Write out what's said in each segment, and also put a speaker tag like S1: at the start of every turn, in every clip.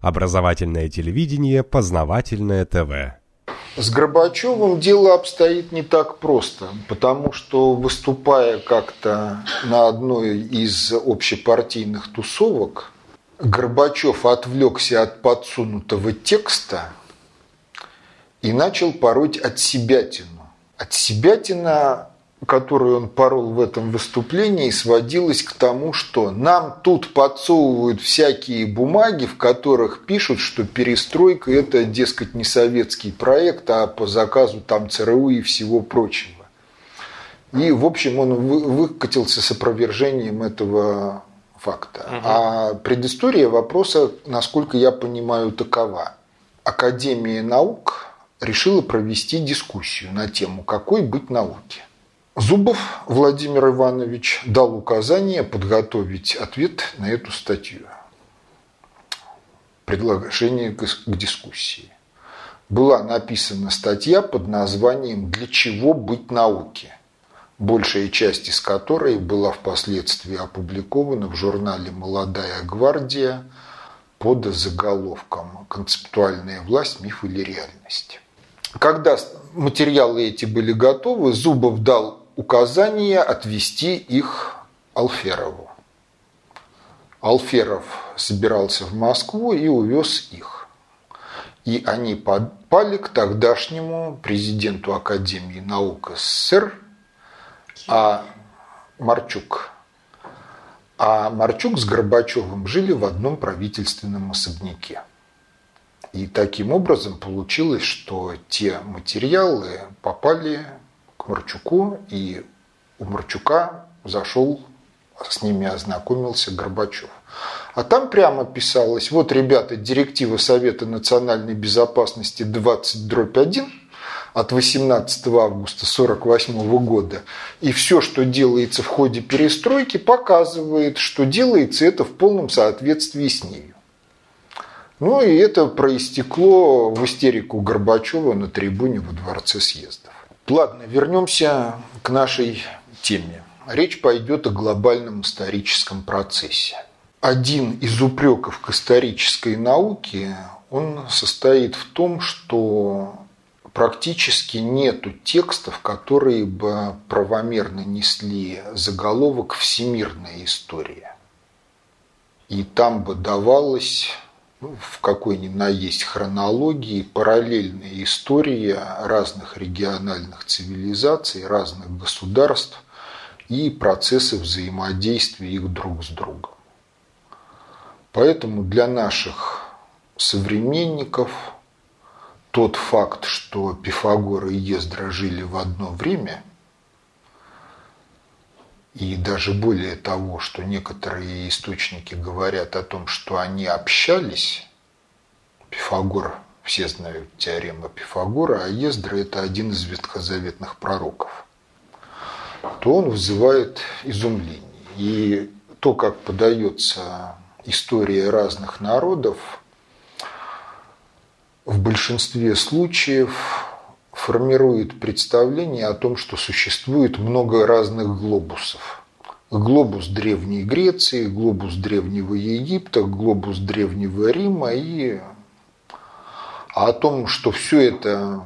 S1: Образовательное телевидение, познавательное ТВ.
S2: С Горбачевым дело обстоит не так просто, потому что выступая как-то на одной из общепартийных тусовок, Горбачев отвлекся от подсунутого текста и начал пороть от себятину. От себятина которую он порол в этом выступлении, сводилась к тому, что нам тут подсовывают всякие бумаги, в которых пишут, что перестройка – это, дескать, не советский проект, а по заказу там ЦРУ и всего прочего. И, в общем, он выкатился с опровержением этого факта. Угу. А предыстория вопроса, насколько я понимаю, такова. Академия наук решила провести дискуссию на тему «Какой быть науке?». Зубов Владимир Иванович дал указание подготовить ответ на эту статью. Предложение к дискуссии. Была написана статья под названием «Для чего быть науке?», большая часть из которой была впоследствии опубликована в журнале «Молодая гвардия» под заголовком «Концептуальная власть, миф или реальность». Когда материалы эти были готовы, Зубов дал указание отвести их Алферову. Алферов собирался в Москву и увез их. И они попали к тогдашнему президенту Академии наук СССР, а Марчук. А Марчук с Горбачевым жили в одном правительственном особняке. И таким образом получилось, что те материалы попали Марчуку, и у Марчука зашел, с ними ознакомился Горбачев. А там прямо писалось, вот, ребята, директива Совета национальной безопасности 20-1 от 18 августа 1948 года. И все, что делается в ходе перестройки, показывает, что делается это в полном соответствии с нею. Ну и это проистекло в истерику Горбачева на трибуне во Дворце съездов. Ладно, вернемся к нашей теме. Речь пойдет о глобальном историческом процессе. Один из упреков к исторической науке, он состоит в том, что практически нету текстов, которые бы правомерно несли заголовок «Всемирная история». И там бы давалось в какой ни на есть хронологии параллельная история разных региональных цивилизаций, разных государств и процессы взаимодействия их друг с другом. Поэтому для наших современников тот факт, что Пифагор и Ездра жили в одно время – и даже более того, что некоторые источники говорят о том, что они общались, Пифагор, все знают теорему Пифагора, а Ездра – это один из ветхозаветных пророков, то он вызывает изумление. И то, как подается история разных народов, в большинстве случаев формирует представление о том, что существует много разных глобусов. Глобус Древней Греции, глобус Древнего Египта, глобус Древнего Рима и о том, что все это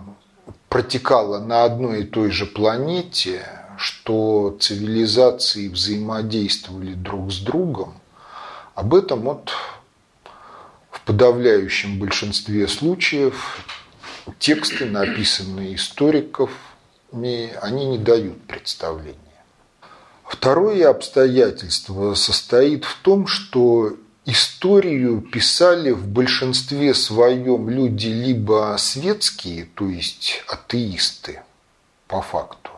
S2: протекало на одной и той же планете, что цивилизации взаимодействовали друг с другом, об этом вот в подавляющем большинстве случаев тексты, написанные историков, они не дают представления. Второе обстоятельство состоит в том, что историю писали в большинстве своем люди либо светские, то есть атеисты по факту,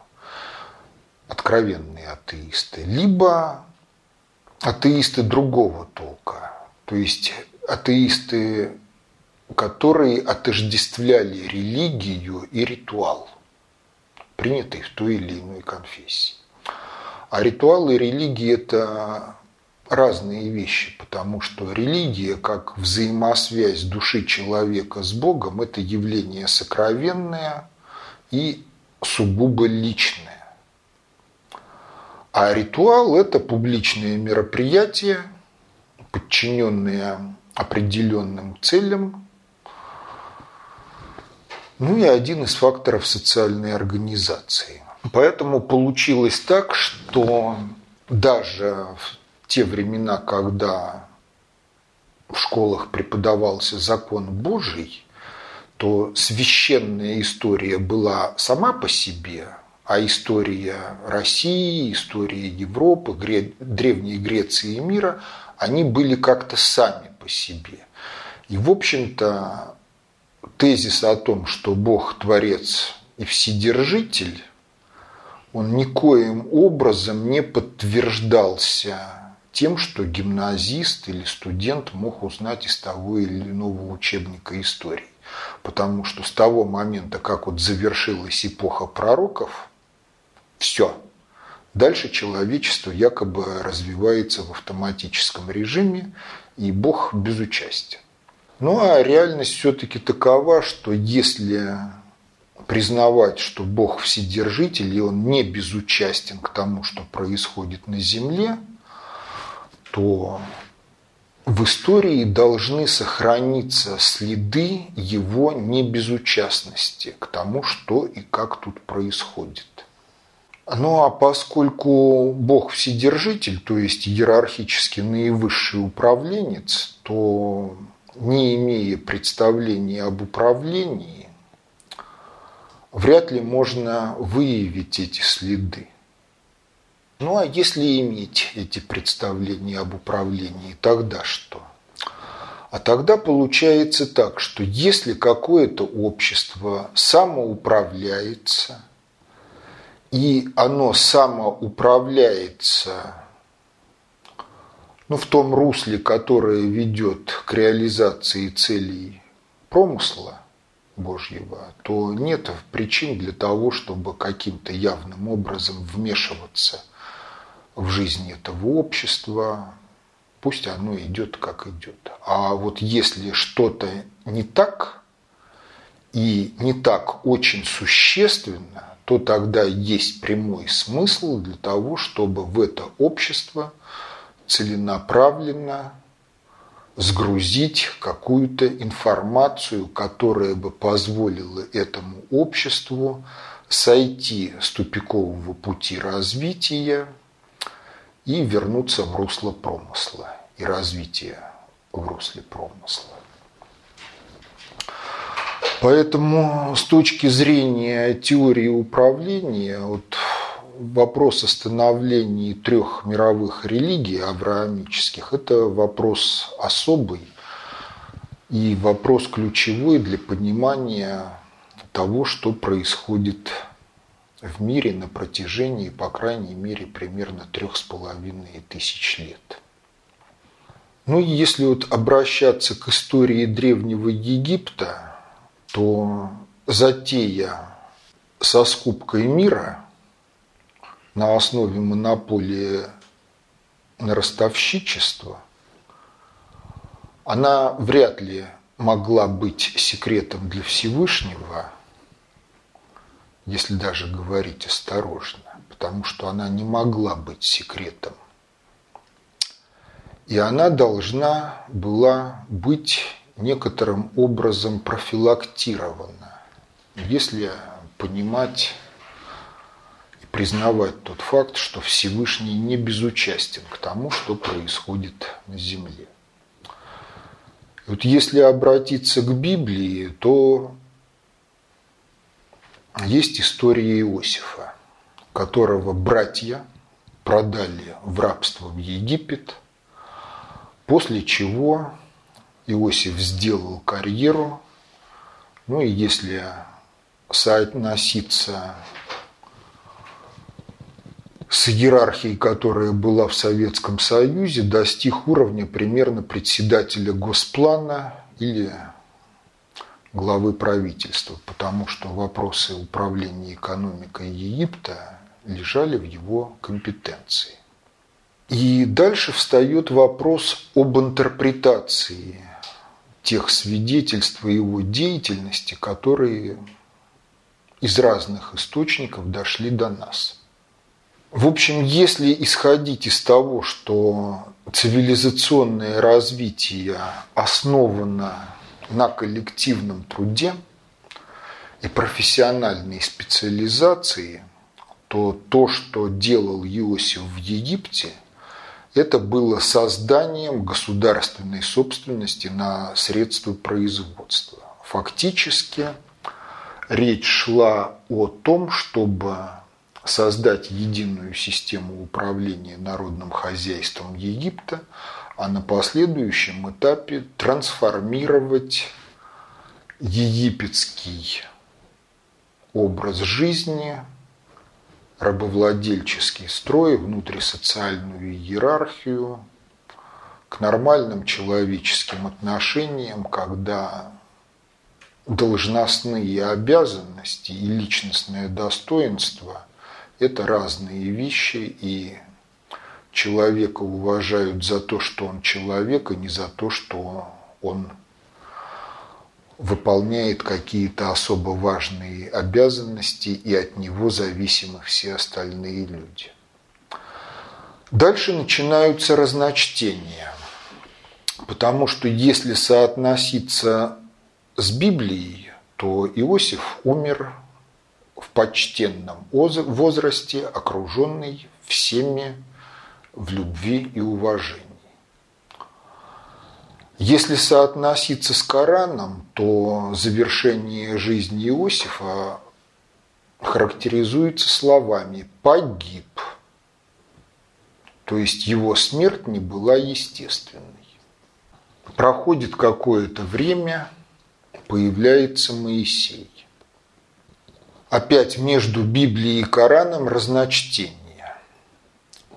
S2: откровенные атеисты, либо атеисты другого толка, то есть атеисты которые отождествляли религию и ритуал, принятый в той или иной конфессии. А ритуал и религия – это разные вещи, потому что религия, как взаимосвязь души человека с Богом, это явление сокровенное и сугубо личное. А ритуал – это публичное мероприятие, подчиненное определенным целям. Ну и один из факторов социальной организации. Поэтому получилось так, что даже в те времена, когда в школах преподавался закон Божий, то священная история была сама по себе, а история России, история Европы, Древней Греции и мира, они были как-то сами по себе. И, в общем-то, тезис о том, что Бог – творец и вседержитель, он никоим образом не подтверждался тем, что гимназист или студент мог узнать из того или иного учебника истории. Потому что с того момента, как вот завершилась эпоха пророков, все. Дальше человечество якобы развивается в автоматическом режиме, и Бог безучастен. Ну а реальность все-таки такова, что если признавать, что Бог вседержитель, и Он не безучастен к тому, что происходит на земле, то в истории должны сохраниться следы его небезучастности к тому, что и как тут происходит. Ну а поскольку Бог Вседержитель, то есть иерархически наивысший управленец, то не имея представления об управлении, вряд ли можно выявить эти следы. Ну а если иметь эти представления об управлении, тогда что? А тогда получается так, что если какое-то общество самоуправляется – и оно самоуправляется ну, в том русле, которое ведет к реализации целей промысла Божьего, то нет причин для того, чтобы каким-то явным образом вмешиваться в жизнь этого общества, пусть оно идет как идет. А вот если что-то не так, и не так очень существенно, то тогда есть прямой смысл для того, чтобы в это общество целенаправленно сгрузить какую-то информацию, которая бы позволила этому обществу сойти с тупикового пути развития и вернуться в русло промысла и развития в русле промысла. Поэтому с точки зрения теории управления, вот вопрос о становлении трех мировых религий авраамических – это вопрос особый и вопрос ключевой для понимания того, что происходит в мире на протяжении, по крайней мере, примерно трех с половиной тысяч лет. Ну и если вот обращаться к истории Древнего Египта, то затея со скупкой мира на основе монополии на ростовщичество, она вряд ли могла быть секретом для Всевышнего, если даже говорить осторожно, потому что она не могла быть секретом. И она должна была быть некоторым образом профилактировано. Если понимать признавать тот факт, что Всевышний не безучастен к тому, что происходит на Земле. Вот если обратиться к Библии, то есть история Иосифа, которого братья продали в рабство в Египет, после чего Иосиф сделал карьеру, ну и если соотноситься с иерархией, которая была в Советском Союзе, достиг уровня примерно председателя Госплана или главы правительства, потому что вопросы управления экономикой Египта лежали в его компетенции. И дальше встает вопрос об интерпретации тех свидетельств его деятельности, которые из разных источников дошли до нас. В общем, если исходить из того, что цивилизационное развитие основано на коллективном труде и профессиональной специализации, то то, что делал Иосиф в Египте, это было созданием государственной собственности на средства производства. Фактически речь шла о том, чтобы создать единую систему управления народным хозяйством Египта, а на последующем этапе трансформировать египетский образ жизни, рабовладельческий строй, внутрисоциальную иерархию к нормальным человеческим отношениям, когда должностные обязанности и личностное достоинство – это разные вещи, и человека уважают за то, что он человек, и не за то, что он выполняет какие-то особо важные обязанности, и от него зависимы все остальные люди. Дальше начинаются разночтения, потому что если соотноситься с Библией, то Иосиф умер в почтенном возрасте, окруженный всеми в любви и уважении. Если соотноситься с Кораном, то завершение жизни Иосифа характеризуется словами «погиб». То есть его смерть не была естественной. Проходит какое-то время – появляется Моисей. Опять между Библией и Кораном разночтение.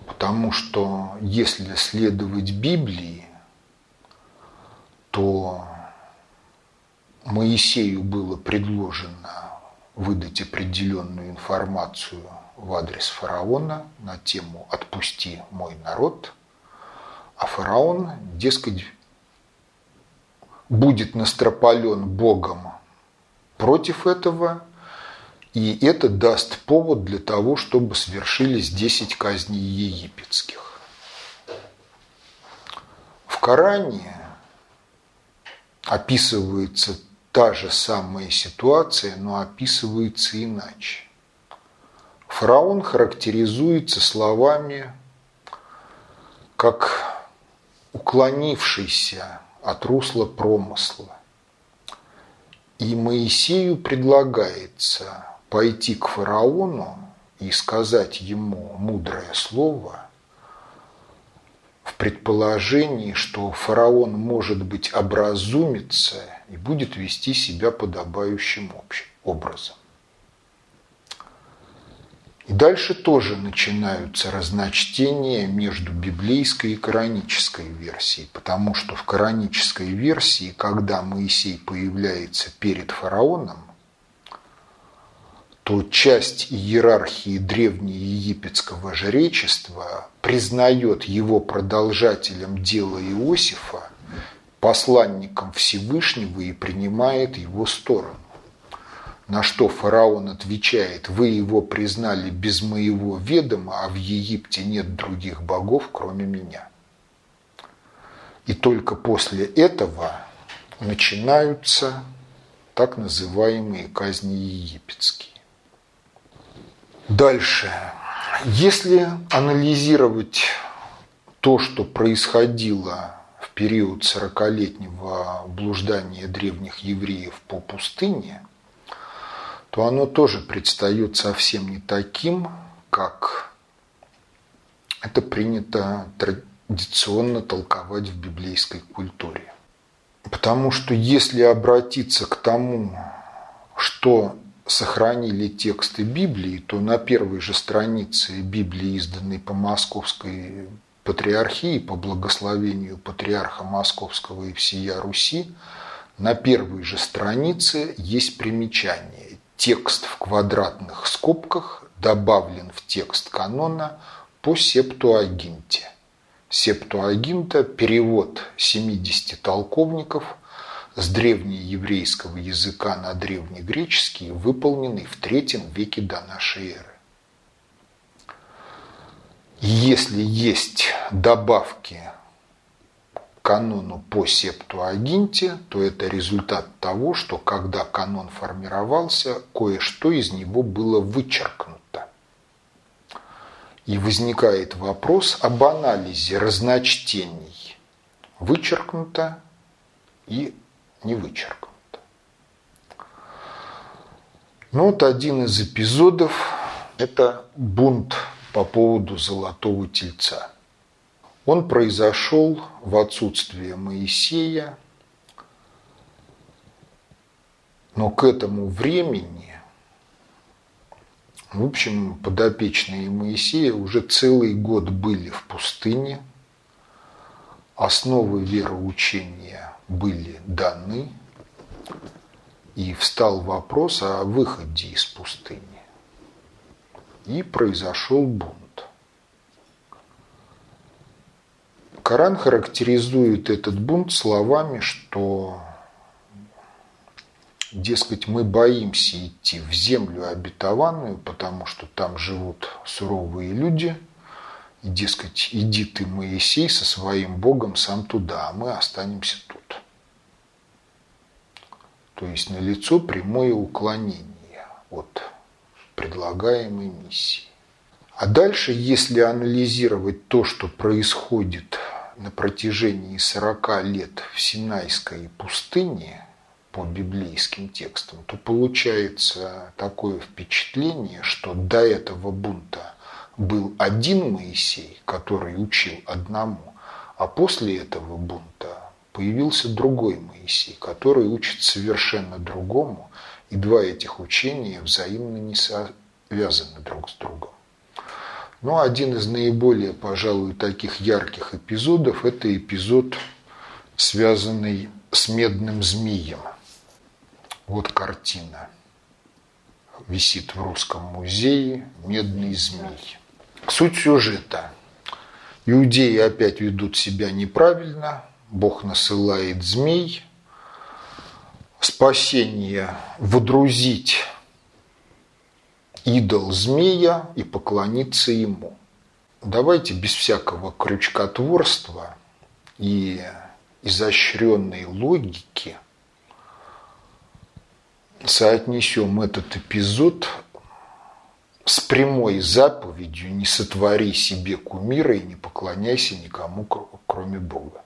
S2: Потому что если следовать Библии, то Моисею было предложено выдать определенную информацию в адрес фараона на тему «Отпусти мой народ», а фараон, дескать, будет настропален Богом против этого, и это даст повод для того, чтобы свершились 10 казней египетских. В Коране описывается та же самая ситуация, но описывается иначе. Фараон характеризуется словами как уклонившийся от русла промысла. И Моисею предлагается пойти к фараону и сказать ему мудрое слово в предположении, что фараон, может быть, образумится и будет вести себя подобающим образом. И дальше тоже начинаются разночтения между библейской и коранической версией, потому что в коранической версии, когда Моисей появляется перед фараоном, то часть иерархии древнеегипетского жречества признает его продолжателем дела Иосифа, посланником Всевышнего и принимает его сторону. На что фараон отвечает, вы его признали без моего ведома, а в Египте нет других богов, кроме меня. И только после этого начинаются так называемые казни египетские. Дальше. Если анализировать то, что происходило в период сорокалетнего блуждания древних евреев по пустыне – то оно тоже предстает совсем не таким, как это принято традиционно толковать в библейской культуре. Потому что если обратиться к тому, что сохранили тексты Библии, то на первой же странице Библии, изданной по Московской патриархии, по благословению патриарха Московского и всея Руси, на первой же странице есть примечание Текст в квадратных скобках добавлен в текст канона по Септуагинте. Септуагинта – перевод 70 толковников с древнееврейского языка на древнегреческий, выполненный в третьем веке до нашей эры. Если есть добавки канону по Септуагинте, то это результат того, что когда канон формировался, кое-что из него было вычеркнуто. И возникает вопрос об анализе разночтений. Вычеркнуто и не вычеркнуто. Ну вот один из эпизодов – это бунт по поводу золотого тельца. Он произошел в отсутствие Моисея, но к этому времени, в общем, подопечные Моисея уже целый год были в пустыне, основы вероучения были даны, и встал вопрос о выходе из пустыни. И произошел бунт. Коран характеризует этот бунт словами, что, дескать, мы боимся идти в землю обетованную, потому что там живут суровые люди, и, дескать, иди ты, Моисей, со своим Богом сам туда, а мы останемся тут. То есть налицо прямое уклонение от предлагаемой миссии. А дальше, если анализировать то, что происходит на протяжении 40 лет в Синайской пустыне по библейским текстам, то получается такое впечатление, что до этого бунта был один Моисей, который учил одному, а после этого бунта появился другой Моисей, который учит совершенно другому, и два этих учения взаимно не связаны друг с другом. Но один из наиболее, пожалуй, таких ярких эпизодов – это эпизод, связанный с медным змеем. Вот картина. Висит в Русском музее «Медный змей». Суть сюжета. Иудеи опять ведут себя неправильно, Бог насылает змей, спасение водрузить идол змея и поклониться ему. Давайте без всякого крючкотворства и изощренной логики соотнесем этот эпизод с прямой заповедью «Не сотвори себе кумира и не поклоняйся никому, кроме Бога».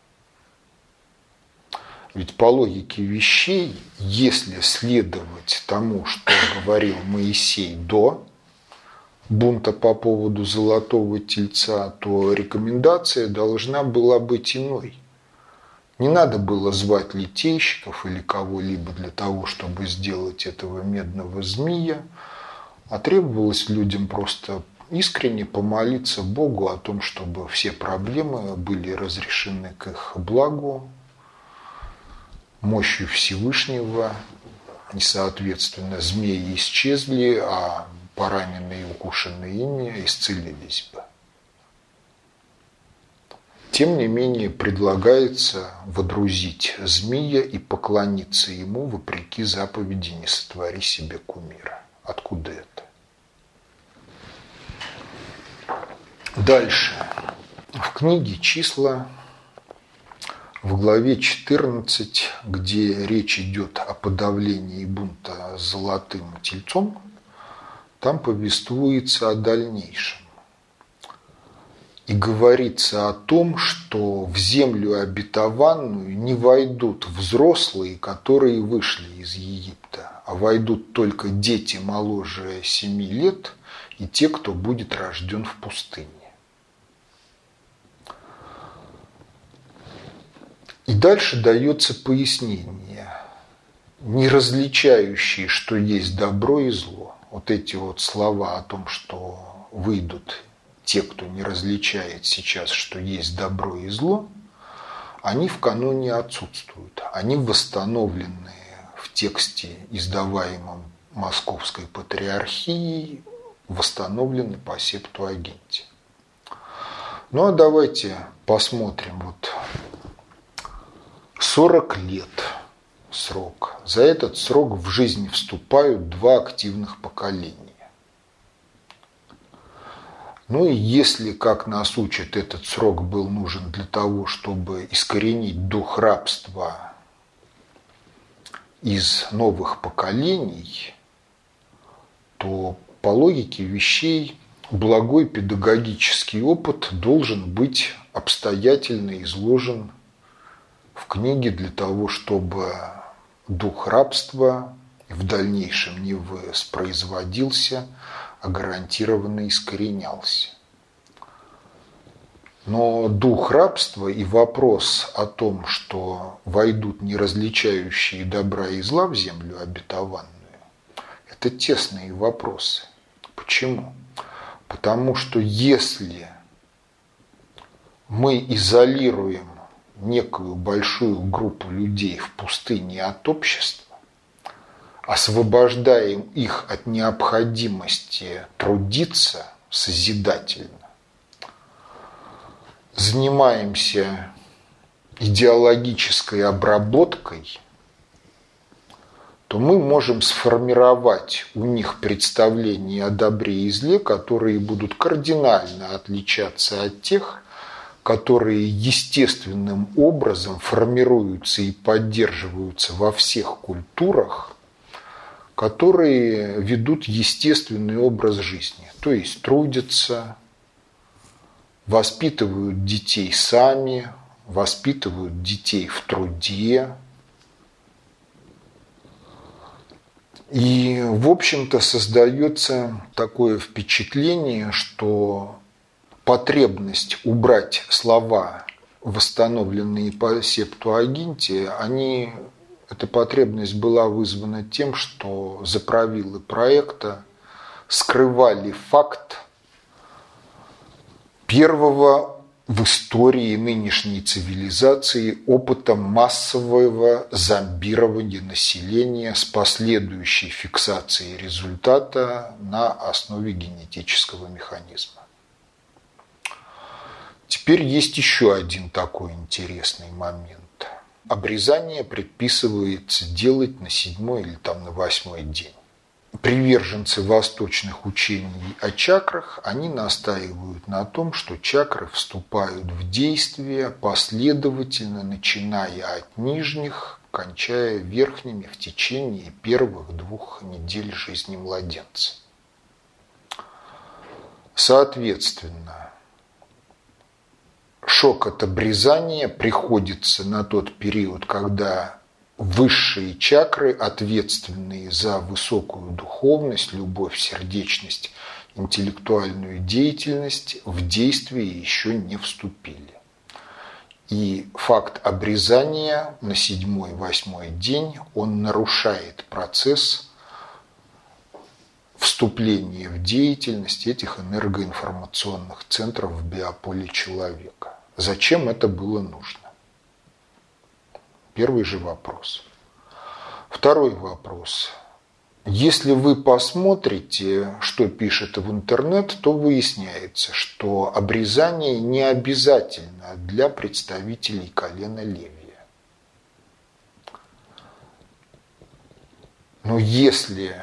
S2: Ведь по логике вещей, если следовать тому, что говорил Моисей до бунта по поводу золотого тельца, то рекомендация должна была быть иной. Не надо было звать литейщиков или кого-либо для того, чтобы сделать этого медного змея, а требовалось людям просто искренне помолиться Богу о том, чтобы все проблемы были разрешены к их благу, мощью Всевышнего, и, соответственно, змеи исчезли, а пораненные и укушенные ими исцелились бы. Тем не менее, предлагается водрузить змея и поклониться ему вопреки заповеди «Не сотвори себе кумира». Откуда это? Дальше. В книге «Числа» В главе 14, где речь идет о подавлении бунта золотым тельцом, там повествуется о дальнейшем. И говорится о том, что в землю обетованную не войдут взрослые, которые вышли из Египта, а войдут только дети моложе семи лет и те, кто будет рожден в пустыне. И дальше дается пояснение, не различающие, что есть добро и зло. Вот эти вот слова о том, что выйдут те, кто не различает сейчас, что есть добро и зло, они в каноне отсутствуют. Они восстановлены в тексте, издаваемом Московской Патриархией, восстановлены по Септуагинте. Ну а давайте посмотрим вот 40 лет срок. За этот срок в жизнь вступают два активных поколения. Ну и если, как нас учат, этот срок был нужен для того, чтобы искоренить дух рабства из новых поколений, то по логике вещей благой педагогический опыт должен быть обстоятельно изложен в книге для того, чтобы дух рабства в дальнейшем не воспроизводился – а гарантированно искоренялся. Но дух рабства и вопрос о том, что войдут неразличающие добра и зла в землю обетованную, это тесные вопросы. Почему? Потому что если мы изолируем некую большую группу людей в пустыне от общества, освобождаем их от необходимости трудиться созидательно, занимаемся идеологической обработкой, то мы можем сформировать у них представления о добре и зле, которые будут кардинально отличаться от тех, которые естественным образом формируются и поддерживаются во всех культурах – которые ведут естественный образ жизни, то есть трудятся, воспитывают детей сами, воспитывают детей в труде. И, в общем-то, создается такое впечатление, что потребность убрать слова, восстановленные по Септуагинте, они эта потребность была вызвана тем, что заправилы проекта скрывали факт первого в истории нынешней цивилизации опыта массового зомбирования населения с последующей фиксацией результата на основе генетического механизма. Теперь есть еще один такой интересный момент обрезание предписывается делать на седьмой или там на восьмой день. Приверженцы восточных учений о чакрах, они настаивают на том, что чакры вступают в действие последовательно, начиная от нижних, кончая верхними в течение первых двух недель жизни младенца. Соответственно, шок от обрезания приходится на тот период, когда высшие чакры, ответственные за высокую духовность, любовь, сердечность, интеллектуальную деятельность, в действие еще не вступили. И факт обрезания на седьмой-восьмой день, он нарушает процесс вступления в деятельность этих энергоинформационных центров в биополе человека. Зачем это было нужно? Первый же вопрос. Второй вопрос. Если вы посмотрите, что пишет в интернет, то выясняется, что обрезание не обязательно для представителей колена Левия. Но если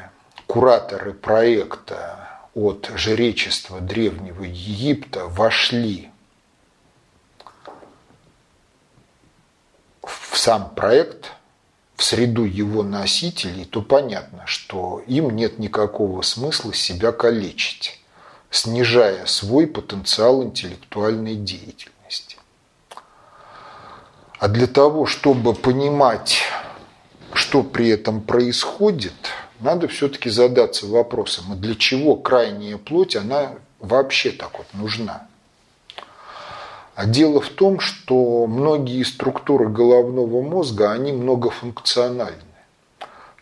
S2: кураторы проекта от жречества Древнего Египта вошли в сам проект, в среду его носителей, то понятно, что им нет никакого смысла себя калечить, снижая свой потенциал интеллектуальной деятельности. А для того, чтобы понимать, что при этом происходит, надо все-таки задаться вопросом, а для чего крайняя плоть, она вообще так вот нужна? А дело в том, что многие структуры головного мозга, они многофункциональны.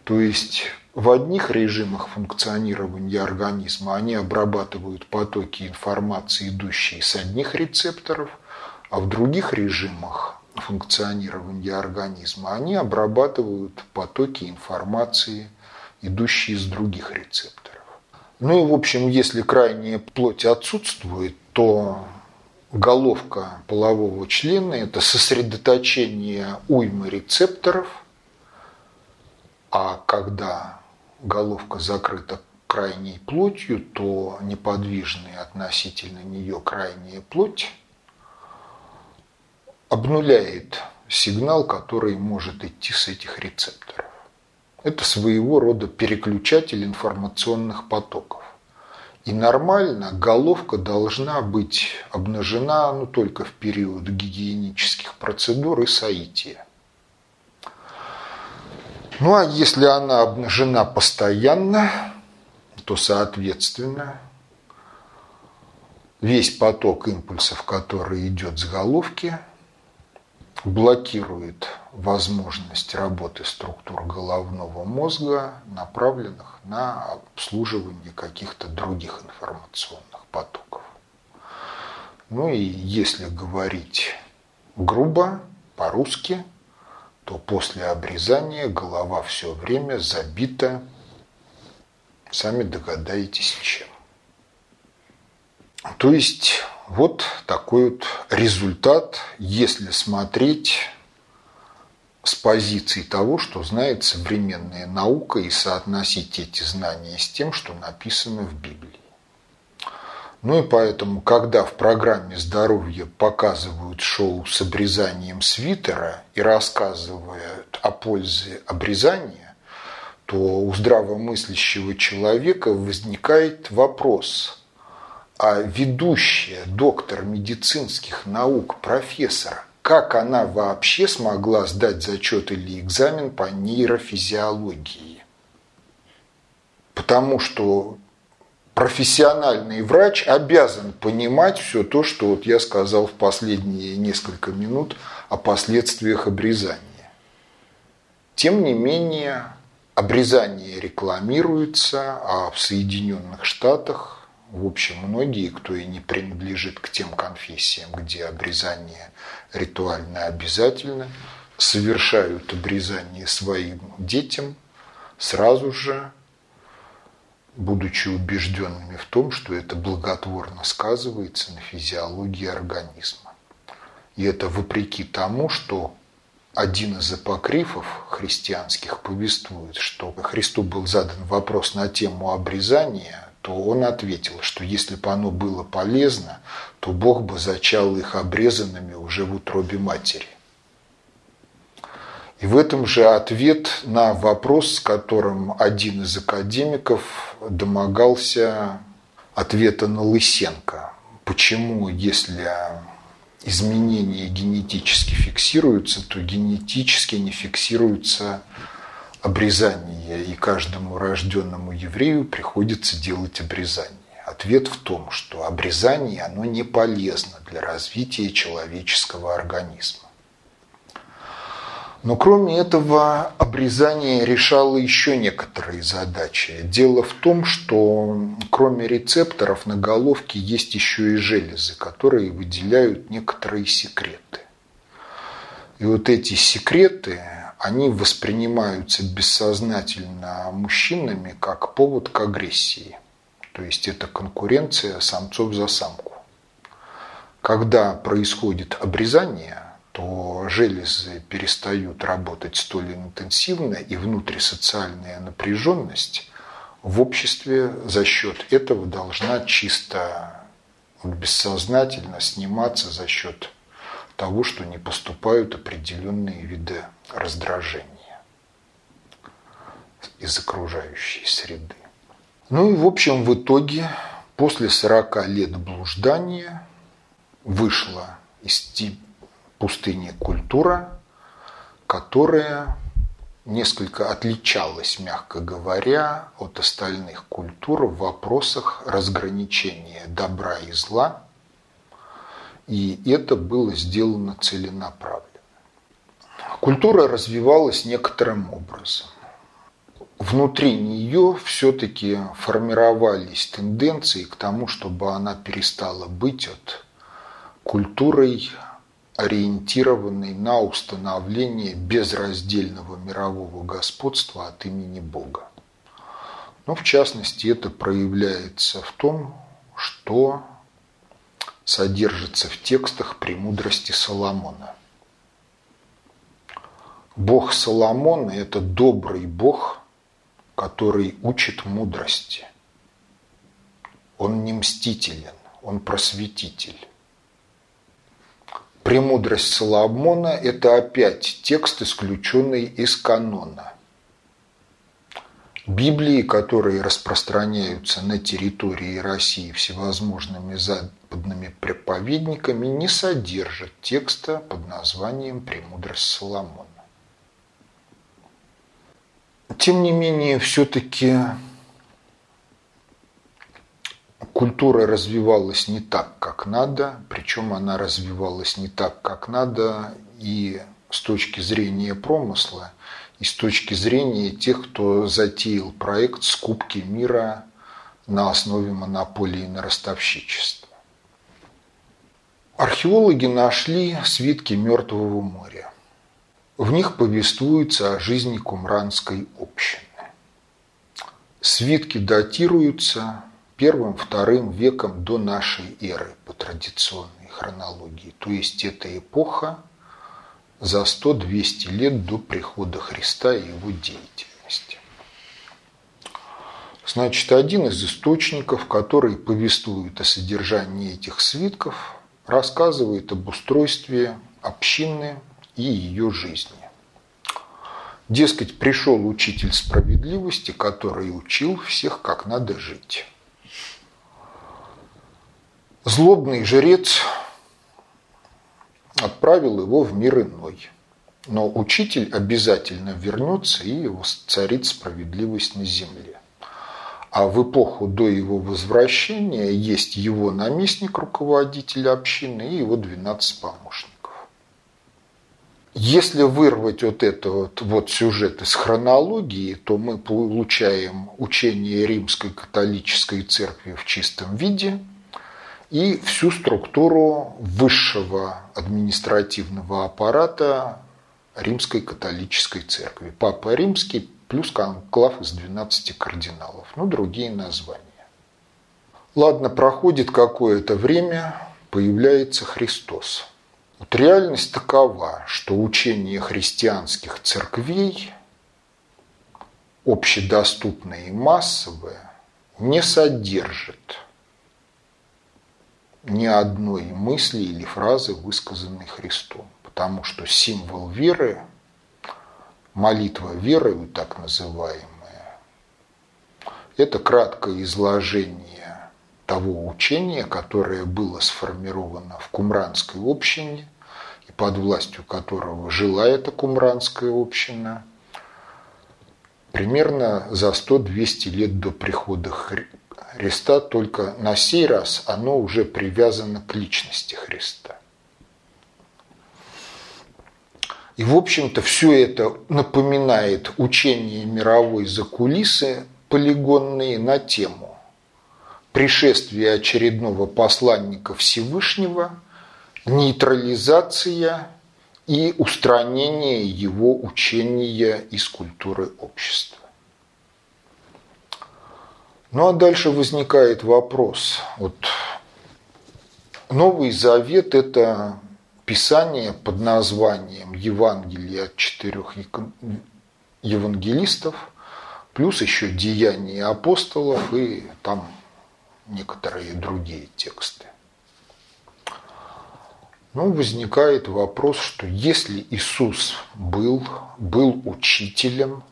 S2: То есть в одних режимах функционирования организма они обрабатывают потоки информации, идущие с одних рецепторов, а в других режимах функционирования организма они обрабатывают потоки информации, идущие из других рецепторов. Ну и, в общем, если крайняя плоть отсутствует, то головка полового члена – это сосредоточение уймы рецепторов, а когда головка закрыта крайней плотью, то неподвижная относительно нее крайняя плоть обнуляет сигнал, который может идти с этих рецепторов. Это своего рода переключатель информационных потоков. И нормально головка должна быть обнажена ну, только в период гигиенических процедур и соития. Ну а если она обнажена постоянно, то соответственно весь поток импульсов, который идет с головки, блокирует возможность работы структур головного мозга, направленных на обслуживание каких-то других информационных потоков. Ну и если говорить грубо, по-русски, то после обрезания голова все время забита, сами догадаетесь, чем. То есть вот такой вот результат, если смотреть с позиции того, что знает современная наука, и соотносить эти знания с тем, что написано в Библии. Ну и поэтому, когда в программе здоровья показывают шоу с обрезанием свитера и рассказывают о пользе обрезания, то у здравомыслящего человека возникает вопрос, а ведущая доктор медицинских наук, профессор, как она вообще смогла сдать зачет или экзамен по нейрофизиологии? Потому что профессиональный врач обязан понимать все то, что вот я сказал в последние несколько минут о последствиях обрезания. Тем не менее, обрезание рекламируется, а в Соединенных Штатах в общем, многие, кто и не принадлежит к тем конфессиям, где обрезание ритуально обязательно, совершают обрезание своим детям сразу же, будучи убежденными в том, что это благотворно сказывается на физиологии организма. И это вопреки тому, что один из апокрифов христианских повествует, что Христу был задан вопрос на тему обрезания – то он ответил, что если бы оно было полезно, то Бог бы зачал их обрезанными уже в утробе матери. И в этом же ответ на вопрос, с которым один из академиков домогался ответа на Лысенко. Почему, если изменения генетически фиксируются, то генетически не фиксируются обрезание, и каждому рожденному еврею приходится делать обрезание. Ответ в том, что обрезание оно не полезно для развития человеческого организма. Но кроме этого, обрезание решало еще некоторые задачи. Дело в том, что кроме рецепторов на головке есть еще и железы, которые выделяют некоторые секреты. И вот эти секреты они воспринимаются бессознательно мужчинами как повод к агрессии. То есть это конкуренция самцов за самку. Когда происходит обрезание, то железы перестают работать столь интенсивно, и внутрисоциальная напряженность в обществе за счет этого должна чисто бессознательно сниматься за счет того, что не поступают определенные виды раздражения из окружающей среды. Ну и в общем в итоге после 40 лет блуждания вышла из пустыни культура, которая несколько отличалась, мягко говоря, от остальных культур в вопросах разграничения добра и зла – и это было сделано целенаправленно. Культура развивалась некоторым образом. Внутри нее все-таки формировались тенденции к тому, чтобы она перестала быть от культурой, ориентированной на установление безраздельного мирового господства от имени Бога. Но в частности это проявляется в том, что содержится в текстах премудрости Соломона. Бог Соломона – это добрый Бог, который учит мудрости. он не мстителен, он просветитель. Премудрость Соломона – это опять текст, исключенный из канона. Библии, которые распространяются на территории России всевозможными западными проповедниками, не содержат текста под названием «Премудрость Соломона». Тем не менее, все-таки культура развивалась не так, как надо, причем она развивалась не так, как надо и с точки зрения промысла, и с точки зрения тех, кто затеял проект скупки мира на основе монополии на ростовщичество. Археологи нашли свитки Мертвого моря. В них повествуется о жизни кумранской общины. Свитки датируются первым-вторым веком до нашей эры по традиционной хронологии. То есть это эпоха за 100-200 лет до прихода Христа и его деятельности. Значит, один из источников, который повествует о содержании этих свитков, рассказывает об устройстве общины и ее жизни. Дескать, пришел учитель справедливости, который учил всех, как надо жить. Злобный жрец отправил его в мир иной. Но учитель обязательно вернется и царит справедливость на земле. А в эпоху до его возвращения есть его наместник, руководитель общины и его 12 помощников. Если вырвать вот это вот, вот сюжет из хронологии, то мы получаем учение римской католической церкви в чистом виде и всю структуру высшего административного аппарата римской католической церкви. Папа римский плюс конклав из 12 кардиналов, ну другие названия. Ладно, проходит какое-то время, появляется Христос – вот реальность такова, что учение христианских церквей, общедоступное и массовое, не содержит ни одной мысли или фразы, высказанной Христом. Потому что символ веры, молитва верою так называемая, это краткое изложение того учения, которое было сформировано в Кумранской общине и под властью которого жила эта Кумранская община, примерно за 100-200 лет до прихода Христа, только на сей раз оно уже привязано к личности Христа. И, в общем-то, все это напоминает учение мировой закулисы полигонные на тему пришествие очередного посланника Всевышнего, нейтрализация и устранение его учения из культуры общества. Ну а дальше возникает вопрос. Вот Новый Завет – это Писание под названием Евангелие от четырех евангелистов, плюс еще Деяния апостолов, и там некоторые другие тексты. Ну, возникает вопрос, что если Иисус был, был учителем,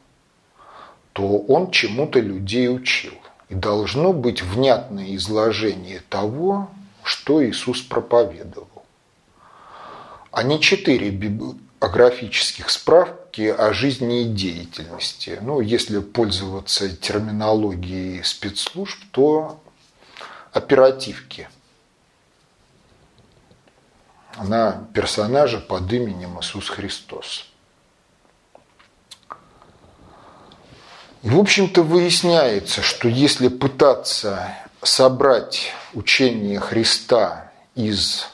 S2: то он чему-то людей учил. И должно быть внятное изложение того, что Иисус проповедовал. А не четыре библиографических справки о жизни и деятельности. Ну, если пользоваться терминологией спецслужб, то оперативки на персонажа под именем Иисус Христос. И, в общем-то, выясняется, что если пытаться собрать учение Христа из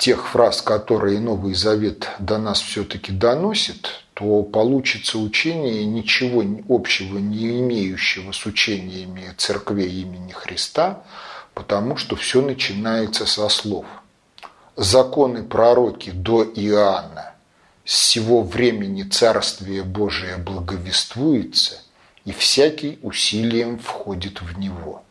S2: тех фраз, которые Новый Завет до нас все-таки доносит, то получится учение, ничего общего не имеющего с учениями церквей имени Христа, потому что все начинается со слов. Законы пророки до Иоанна с сего времени Царствие Божие благовествуется, и всякий усилием входит в него.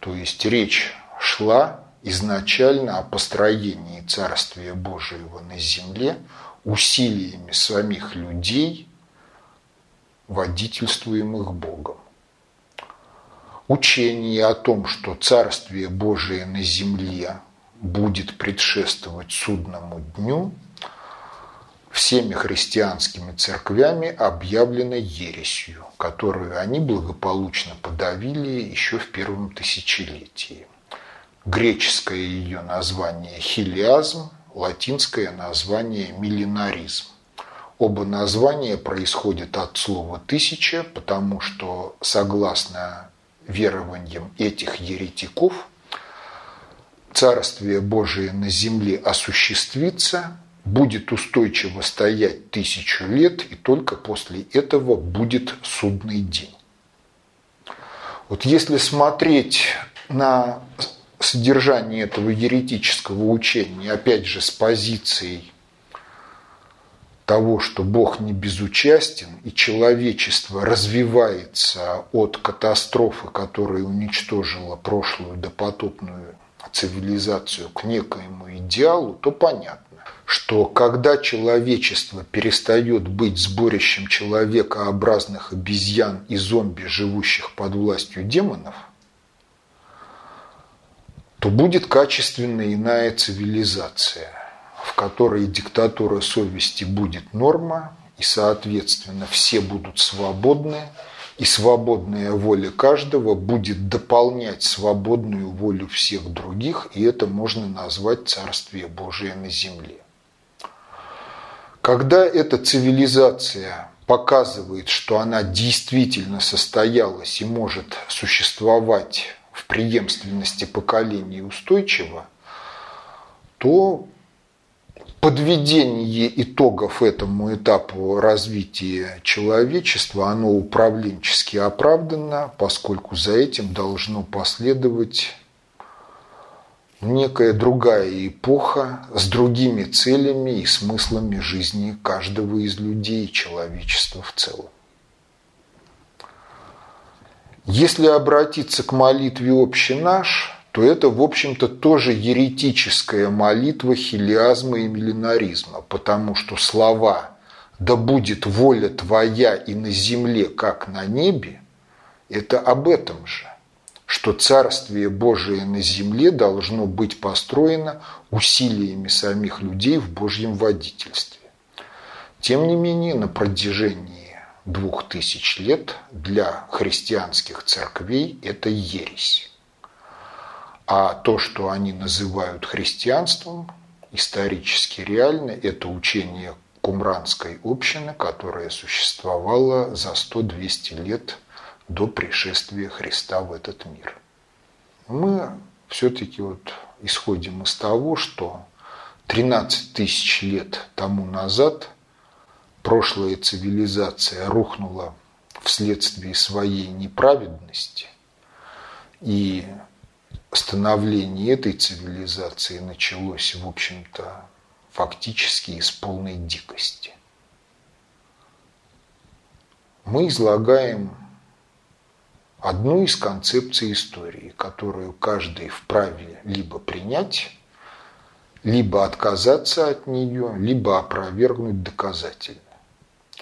S2: То есть речь шла изначально о построении Царствия Божьего на земле усилиями самих людей, водительствуемых Богом. Учение о том, что Царствие Божие на земле будет предшествовать судному дню, всеми христианскими церквями объявлено ересью, которую они благополучно подавили еще в первом тысячелетии. Греческое ее название – хилиазм, латинское название – миллинаризм. Оба названия происходят от слова «тысяча», потому что, согласно верованиям этих еретиков, Царствие Божие на земле осуществится, будет устойчиво стоять тысячу лет, и только после этого будет судный день. Вот если смотреть на содержание этого еретического учения, опять же, с позицией того, что Бог не безучастен, и человечество развивается от катастрофы, которая уничтожила прошлую допотопную цивилизацию к некоему идеалу, то понятно, что когда человечество перестает быть сборищем человекообразных обезьян и зомби, живущих под властью демонов, то будет качественно иная цивилизация, в которой диктатура совести будет норма, и, соответственно, все будут свободны, и свободная воля каждого будет дополнять свободную волю всех других, и это можно назвать Царствие Божие на земле. Когда эта цивилизация показывает, что она действительно состоялась и может существовать в преемственности поколений устойчиво, то подведение итогов этому этапу развития человечества, оно управленчески оправдано, поскольку за этим должно последовать некая другая эпоха с другими целями и смыслами жизни каждого из людей и человечества в целом. Если обратиться к молитве «Общий наш», то это, в общем-то, тоже еретическая молитва хилиазма и миллинаризма, потому что слова «да будет воля твоя и на земле, как на небе» – это об этом же, что Царствие Божие на земле должно быть построено усилиями самих людей в Божьем водительстве. Тем не менее, на протяжении двух тысяч лет для христианских церквей это ересь. А то, что они называют христианством, исторически реально, это учение кумранской общины, которая существовала за 100-200 лет до пришествия Христа в этот мир. Мы все-таки вот исходим из того, что 13 тысяч лет тому назад – прошлая цивилизация рухнула вследствие своей неправедности, и становление этой цивилизации началось, в общем-то, фактически из полной дикости. Мы излагаем одну из концепций истории, которую каждый вправе либо принять, либо отказаться от нее, либо опровергнуть доказательно.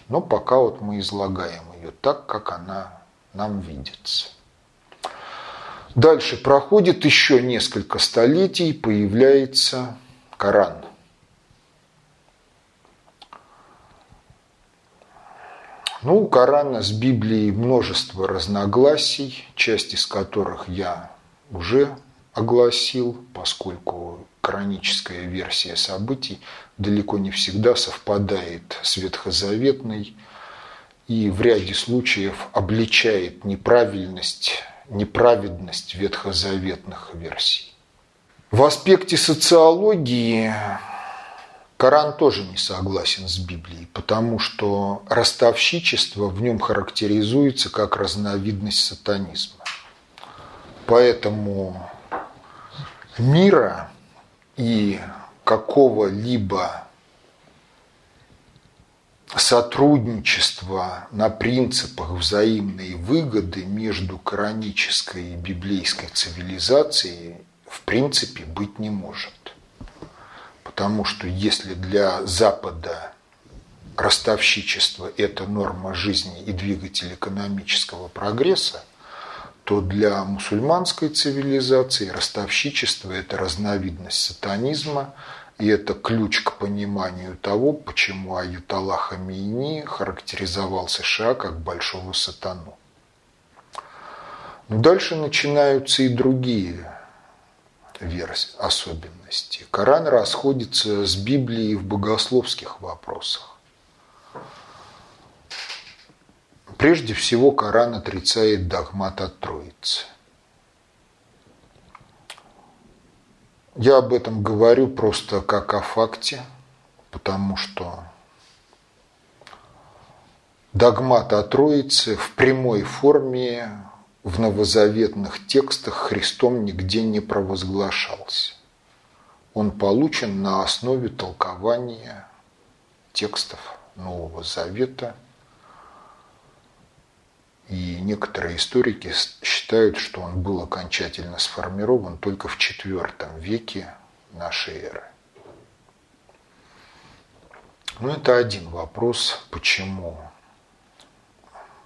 S2: Но пока вот мы излагаем ее так, как она нам видится. Дальше проходит еще несколько столетий, появляется Коран. Ну, у Корана с Библией множество разногласий, часть из которых я уже огласил, поскольку кораническая версия событий далеко не всегда совпадает с ветхозаветной и в ряде случаев обличает неправильность, неправедность ветхозаветных версий. В аспекте социологии Коран тоже не согласен с Библией, потому что ростовщичество в нем характеризуется как разновидность сатанизма. Поэтому мира и какого-либо сотрудничества на принципах взаимной выгоды между коранической и библейской цивилизацией в принципе быть не может. Потому что если для Запада ростовщичество – это норма жизни и двигатель экономического прогресса, то для мусульманской цивилизации ростовщичество – это разновидность сатанизма, и это ключ к пониманию того, почему Аюталлах Хамейни характеризовал США как большого сатану. Но дальше начинаются и другие версии, особенности. Коран расходится с Библией в богословских вопросах. Прежде всего, Коран отрицает догмат от Троицы. Я об этом говорю просто как о факте, потому что догмат о Троице в прямой форме в новозаветных текстах Христом нигде не провозглашался. Он получен на основе толкования текстов Нового Завета – и некоторые историки считают, что он был окончательно сформирован только в IV веке нашей эры. Ну, это один вопрос, почему,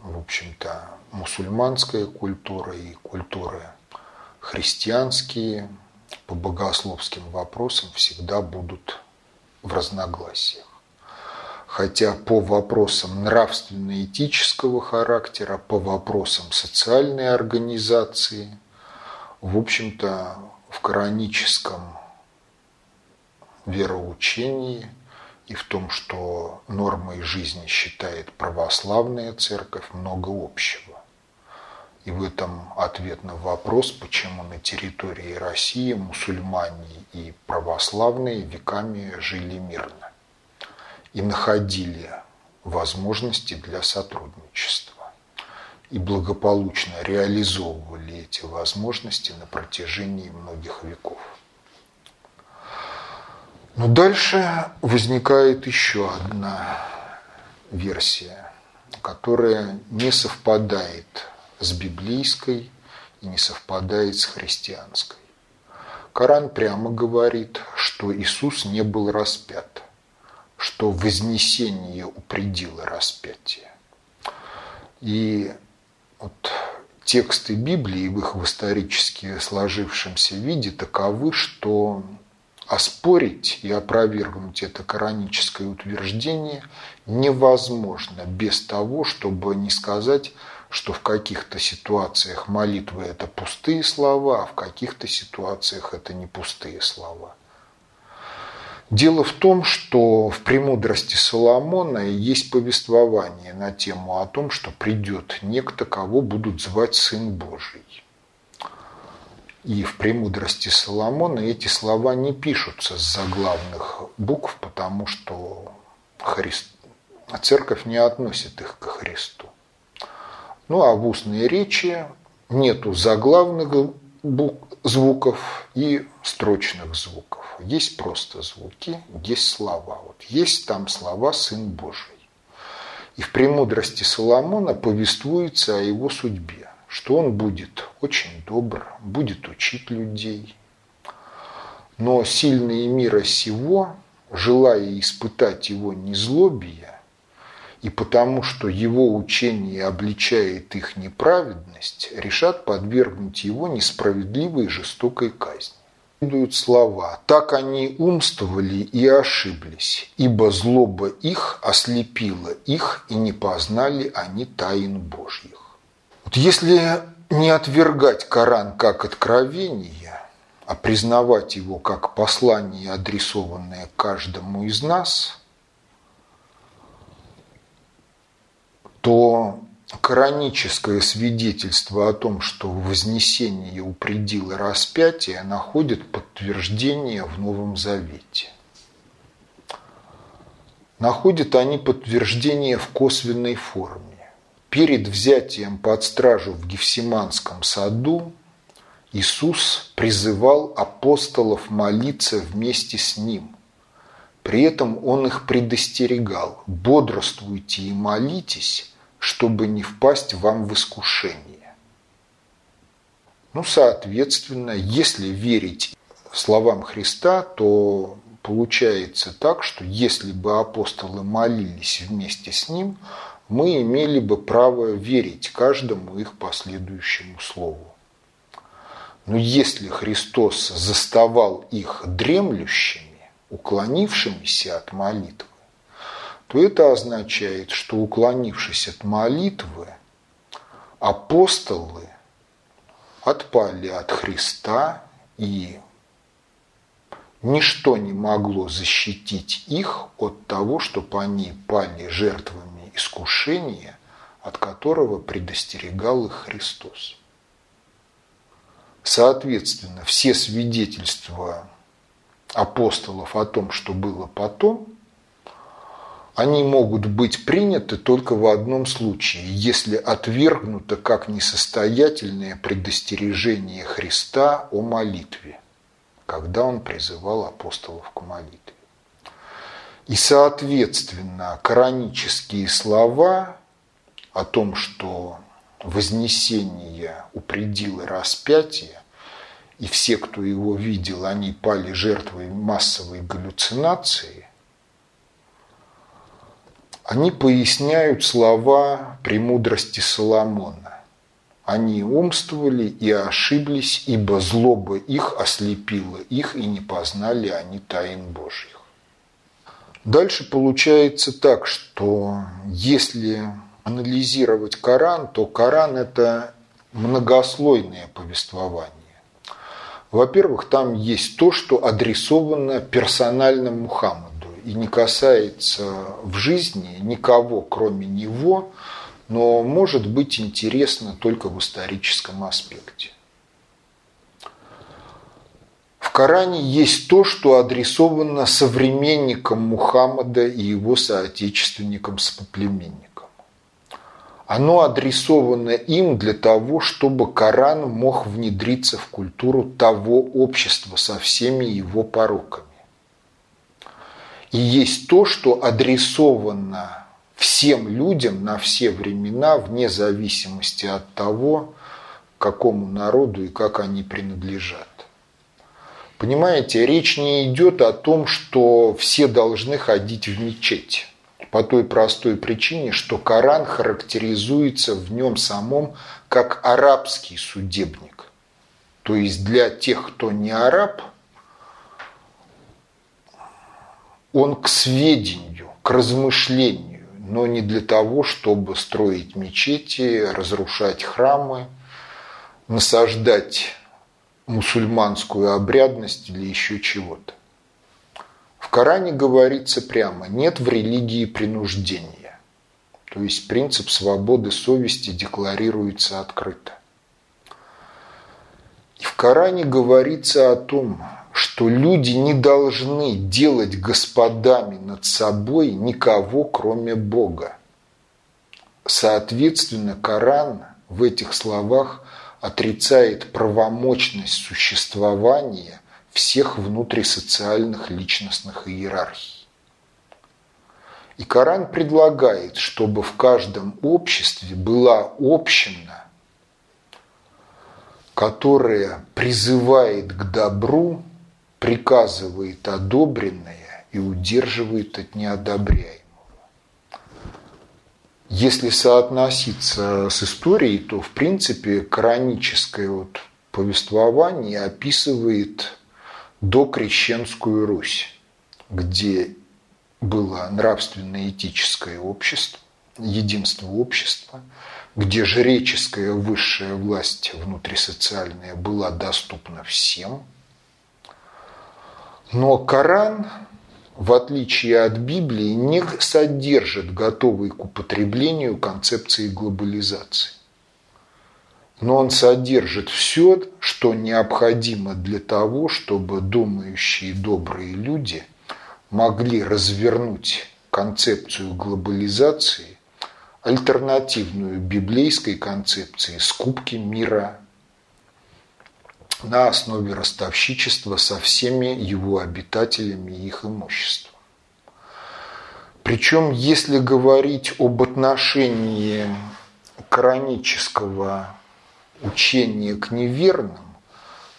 S2: в общем-то, мусульманская культура и культуры христианские по богословским вопросам всегда будут в разногласиях хотя по вопросам нравственно-этического характера, по вопросам социальной организации, в общем-то, в кораническом вероучении и в том, что нормой жизни считает православная церковь, много общего. И в этом ответ на вопрос, почему на территории России мусульмане и православные веками жили мирно и находили возможности для сотрудничества и благополучно реализовывали эти возможности на протяжении многих веков. Но дальше возникает еще одна версия, которая не совпадает с библейской и не совпадает с христианской. Коран прямо говорит, что Иисус не был распят – что вознесение упредило распятие. И вот тексты Библии в их в исторически сложившемся виде таковы, что оспорить и опровергнуть это кораническое утверждение невозможно без того, чтобы не сказать, что в каких-то ситуациях молитвы это пустые слова, а в каких-то ситуациях это не пустые слова. Дело в том, что в «Премудрости Соломона» есть повествование на тему о том, что придет некто, кого будут звать Сын Божий. И в «Премудрости Соломона» эти слова не пишутся с заглавных букв, потому что Христ... церковь не относит их к Христу. Ну а в устной речи нету заглавных звуков и строчных звуков. Есть просто звуки, есть слова. Вот есть там слова «Сын Божий». И в «Премудрости Соломона» повествуется о его судьбе, что он будет очень добр, будет учить людей. Но сильные мира сего, желая испытать его незлобие, и потому что его учение обличает их неправедность, решат подвергнуть его несправедливой и жестокой казни следуют слова «Так они умствовали и ошиблись, ибо злоба их ослепила их, и не познали они тайн Божьих». Вот если не отвергать Коран как откровение, а признавать его как послание, адресованное каждому из нас, то кораническое свидетельство о том, что вознесение упредило распятие, находит подтверждение в Новом Завете. Находят они подтверждение в косвенной форме. Перед взятием под стражу в Гефсиманском саду Иисус призывал апостолов молиться вместе с Ним, При этом он их предостерегал. Бодрствуйте и молитесь, чтобы не впасть вам в искушение. Ну, соответственно, если верить словам Христа, то получается так, что если бы апостолы молились вместе с ним, мы имели бы право верить каждому их последующему слову. Но если Христос заставал их дремлющими, уклонившимися от молитвы, то это означает, что уклонившись от молитвы, апостолы отпали от Христа и ничто не могло защитить их от того, чтобы они пали жертвами искушения, от которого предостерегал их Христос. Соответственно, все свидетельства апостолов о том, что было потом, они могут быть приняты только в одном случае, если отвергнуто как несостоятельное предостережение Христа о молитве, когда он призывал апостолов к молитве. И, соответственно, коранические слова о том, что вознесение упредило распятие, и все, кто его видел, они пали жертвой массовой галлюцинации, они поясняют слова премудрости Соломона. Они умствовали и ошиблись, ибо злоба их ослепила их, и не познали они тайн Божьих. Дальше получается так, что если анализировать Коран, то Коран – это многослойное повествование. Во-первых, там есть то, что адресовано персонально Мухаммаду и не касается в жизни никого, кроме него, но может быть интересно только в историческом аспекте. В Коране есть то, что адресовано современникам Мухаммада и его соотечественникам-соплеменникам. Оно адресовано им для того, чтобы Коран мог внедриться в культуру того общества со всеми его пороками. И есть то, что адресовано всем людям на все времена, вне зависимости от того, какому народу и как они принадлежат. Понимаете, речь не идет о том, что все должны ходить в мечеть по той простой причине, что Коран характеризуется в нем самом как арабский судебник. То есть для тех, кто не араб, он к сведению, к размышлению, но не для того, чтобы строить мечети, разрушать храмы, насаждать мусульманскую обрядность или еще чего-то. В Коране говорится прямо, нет в религии принуждения. То есть принцип свободы совести декларируется открыто. И в Коране говорится о том, что люди не должны делать господами над собой никого, кроме Бога. Соответственно, Коран в этих словах отрицает правомочность существования всех внутрисоциальных личностных иерархий. И Коран предлагает, чтобы в каждом обществе была община, которая призывает к добру, приказывает одобренное и удерживает от неодобряемого. Если соотноситься с историей, то в принципе кораническое вот повествование описывает докрещенскую Русь, где было нравственно-этическое общество, единство общества, где жреческая высшая власть внутрисоциальная была доступна всем. Но Коран, в отличие от Библии, не содержит готовой к употреблению концепции глобализации. Но он содержит все, что необходимо для того, чтобы думающие добрые люди могли развернуть концепцию глобализации, альтернативную библейской концепции скупки мира на основе ростовщичества со всеми его обитателями и их имуществом. Причем, если говорить об отношении коранического учения к неверным,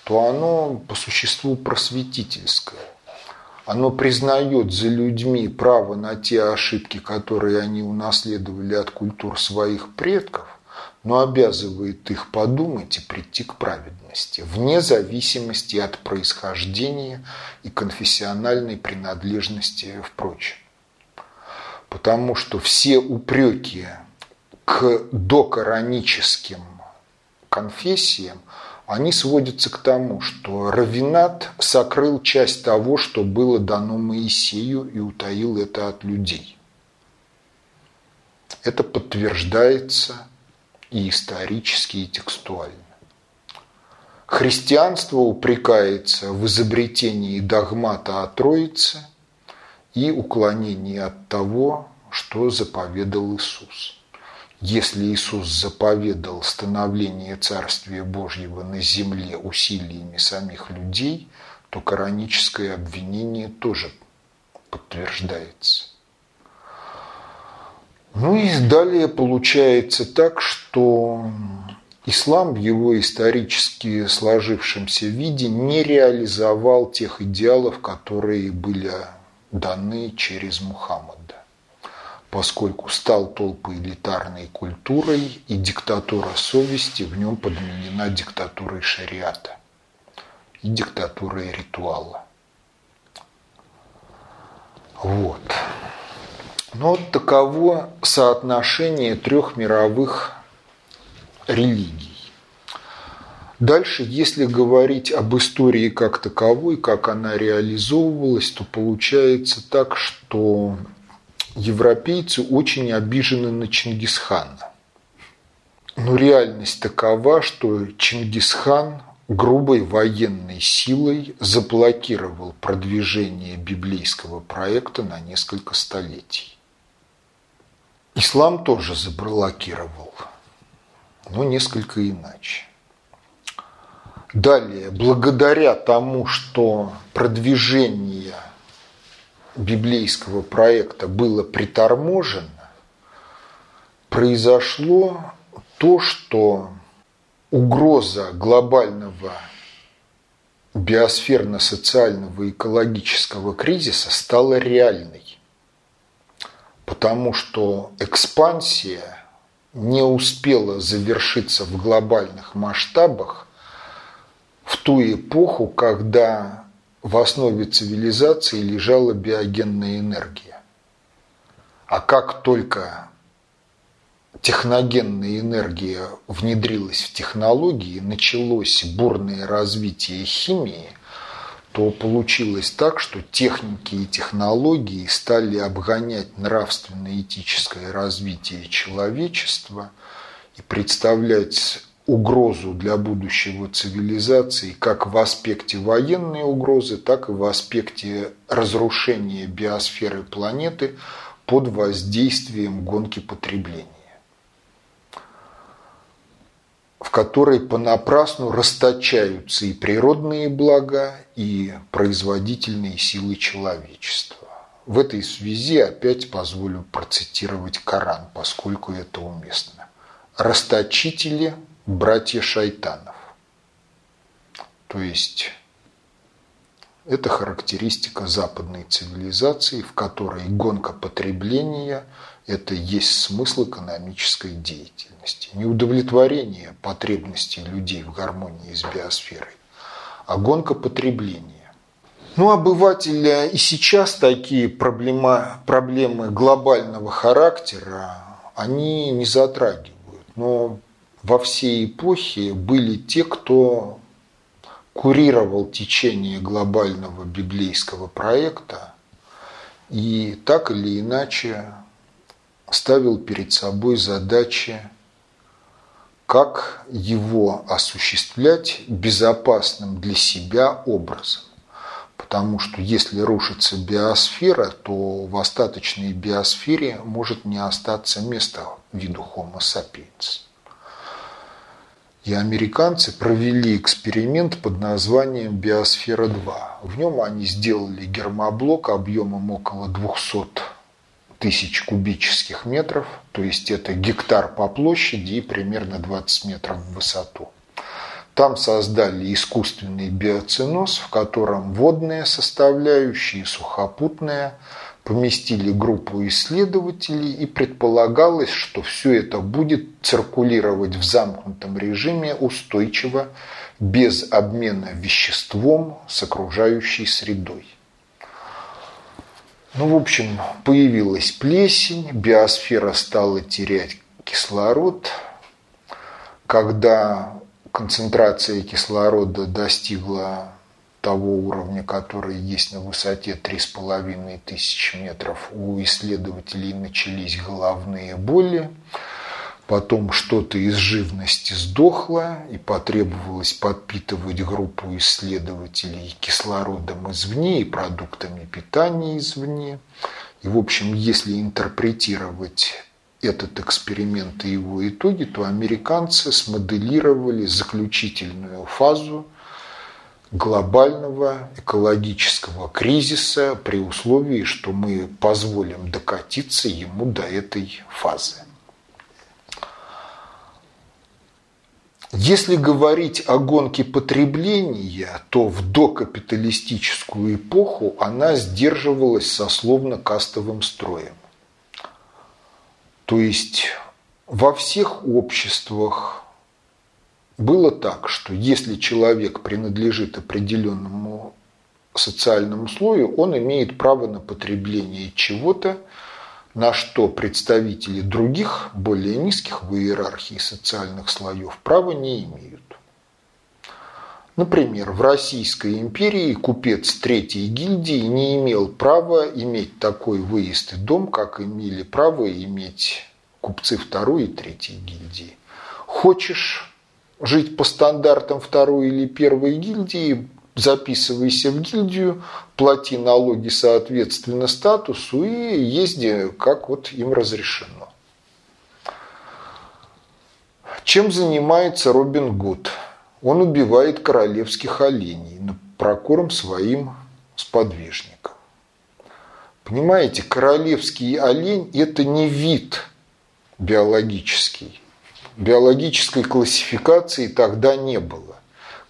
S2: то оно по существу просветительское. Оно признает за людьми право на те ошибки, которые они унаследовали от культур своих предков, но обязывает их подумать и прийти к праведности, вне зависимости от происхождения и конфессиональной принадлежности, впрочем. Потому что все упреки к докораническим конфессиям – они сводятся к тому, что Равинат сокрыл часть того, что было дано Моисею и утаил это от людей. Это подтверждается и исторически, и текстуально. Христианство упрекается в изобретении догмата о Троице и уклонении от того, что заповедал Иисус. Если Иисус заповедал становление Царствия Божьего на земле усилиями самих людей, то кораническое обвинение тоже подтверждается. Ну и далее получается так, что ислам в его исторически сложившемся виде не реализовал тех идеалов, которые были даны через Мухаммада поскольку стал толпой элитарной культурой, и диктатура совести в нем подменена диктатурой шариата и диктатурой ритуала. Вот. Но таково соотношение трех мировых религий. Дальше, если говорить об истории как таковой, как она реализовывалась, то получается так, что европейцы очень обижены на Чингисхана. Но реальность такова, что Чингисхан грубой военной силой заблокировал продвижение библейского проекта на несколько столетий. Ислам тоже заблокировал, но несколько иначе. Далее, благодаря тому, что продвижение библейского проекта было приторможено, произошло то, что угроза глобального биосферно-социального экологического кризиса стала реальной. Потому что экспансия не успела завершиться в глобальных масштабах в ту эпоху, когда в основе цивилизации лежала биогенная энергия. А как только техногенная энергия внедрилась в технологии, началось бурное развитие химии, то получилось так, что техники и технологии стали обгонять нравственно-этическое развитие человечества и представлять угрозу для будущего цивилизации как в аспекте военной угрозы, так и в аспекте разрушения биосферы планеты под воздействием гонки потребления в которой понапрасну расточаются и природные блага, и производительные силы человечества. В этой связи опять позволю процитировать Коран, поскольку это уместно. Расточители братья шайтанов. То есть это характеристика западной цивилизации, в которой гонка потребления – это есть смысл экономической деятельности. Не удовлетворение потребностей людей в гармонии с биосферой, а гонка потребления. Ну, обывателя и сейчас такие проблема, проблемы глобального характера, они не затрагивают. Но во всей эпохе были те, кто курировал течение глобального библейского проекта и так или иначе ставил перед собой задачи, как его осуществлять безопасным для себя образом. Потому что если рушится биосфера, то в остаточной биосфере может не остаться места виду Homo sapiens. И американцы провели эксперимент под названием «Биосфера-2». В нем они сделали гермоблок объемом около 200 тысяч кубических метров, то есть это гектар по площади и примерно 20 метров в высоту. Там создали искусственный биоциноз, в котором водные составляющие, сухопутные, поместили группу исследователей и предполагалось, что все это будет циркулировать в замкнутом режиме устойчиво, без обмена веществом с окружающей средой. Ну, в общем, появилась плесень, биосфера стала терять кислород. Когда концентрация кислорода достигла того уровня, который есть на высоте 3,5 тысячи метров, у исследователей начались головные боли. Потом что-то из живности сдохло и потребовалось подпитывать группу исследователей кислородом извне и продуктами питания извне. И, в общем, если интерпретировать этот эксперимент и его итоги, то американцы смоделировали заключительную фазу глобального экологического кризиса при условии, что мы позволим докатиться ему до этой фазы. Если говорить о гонке потребления, то в докапиталистическую эпоху она сдерживалась сословно-кастовым строем. То есть во всех обществах было так, что если человек принадлежит определенному социальному слою, он имеет право на потребление чего-то, на что представители других, более низких в иерархии социальных слоев права не имеют. Например, в Российской империи купец третьей гильдии не имел права иметь такой выезд и дом, как имели право иметь купцы второй и третьей гильдии. Хочешь жить по стандартам второй или первой гильдии, записывайся в гильдию, плати налоги соответственно статусу и езди, как вот им разрешено. Чем занимается Робин Гуд? Он убивает королевских оленей прокорм своим сподвижникам. Понимаете, королевский олень – это не вид биологический. Биологической классификации тогда не было.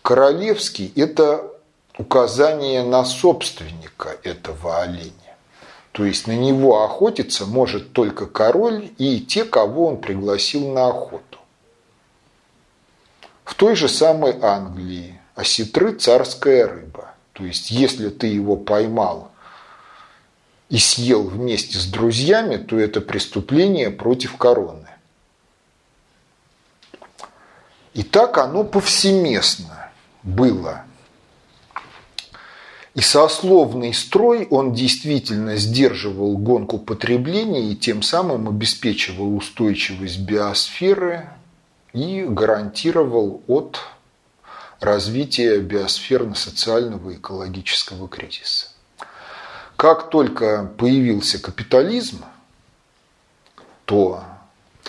S2: Королевский – это указание на собственника этого оленя. То есть на него охотиться может только король и те, кого он пригласил на охоту. В той же самой Англии осетры – царская рыба. То есть если ты его поймал и съел вместе с друзьями, то это преступление против короны. И так оно повсеместно было и сословный строй, он действительно сдерживал гонку потребления и тем самым обеспечивал устойчивость биосферы и гарантировал от развития биосферно-социального и экологического кризиса. Как только появился капитализм, то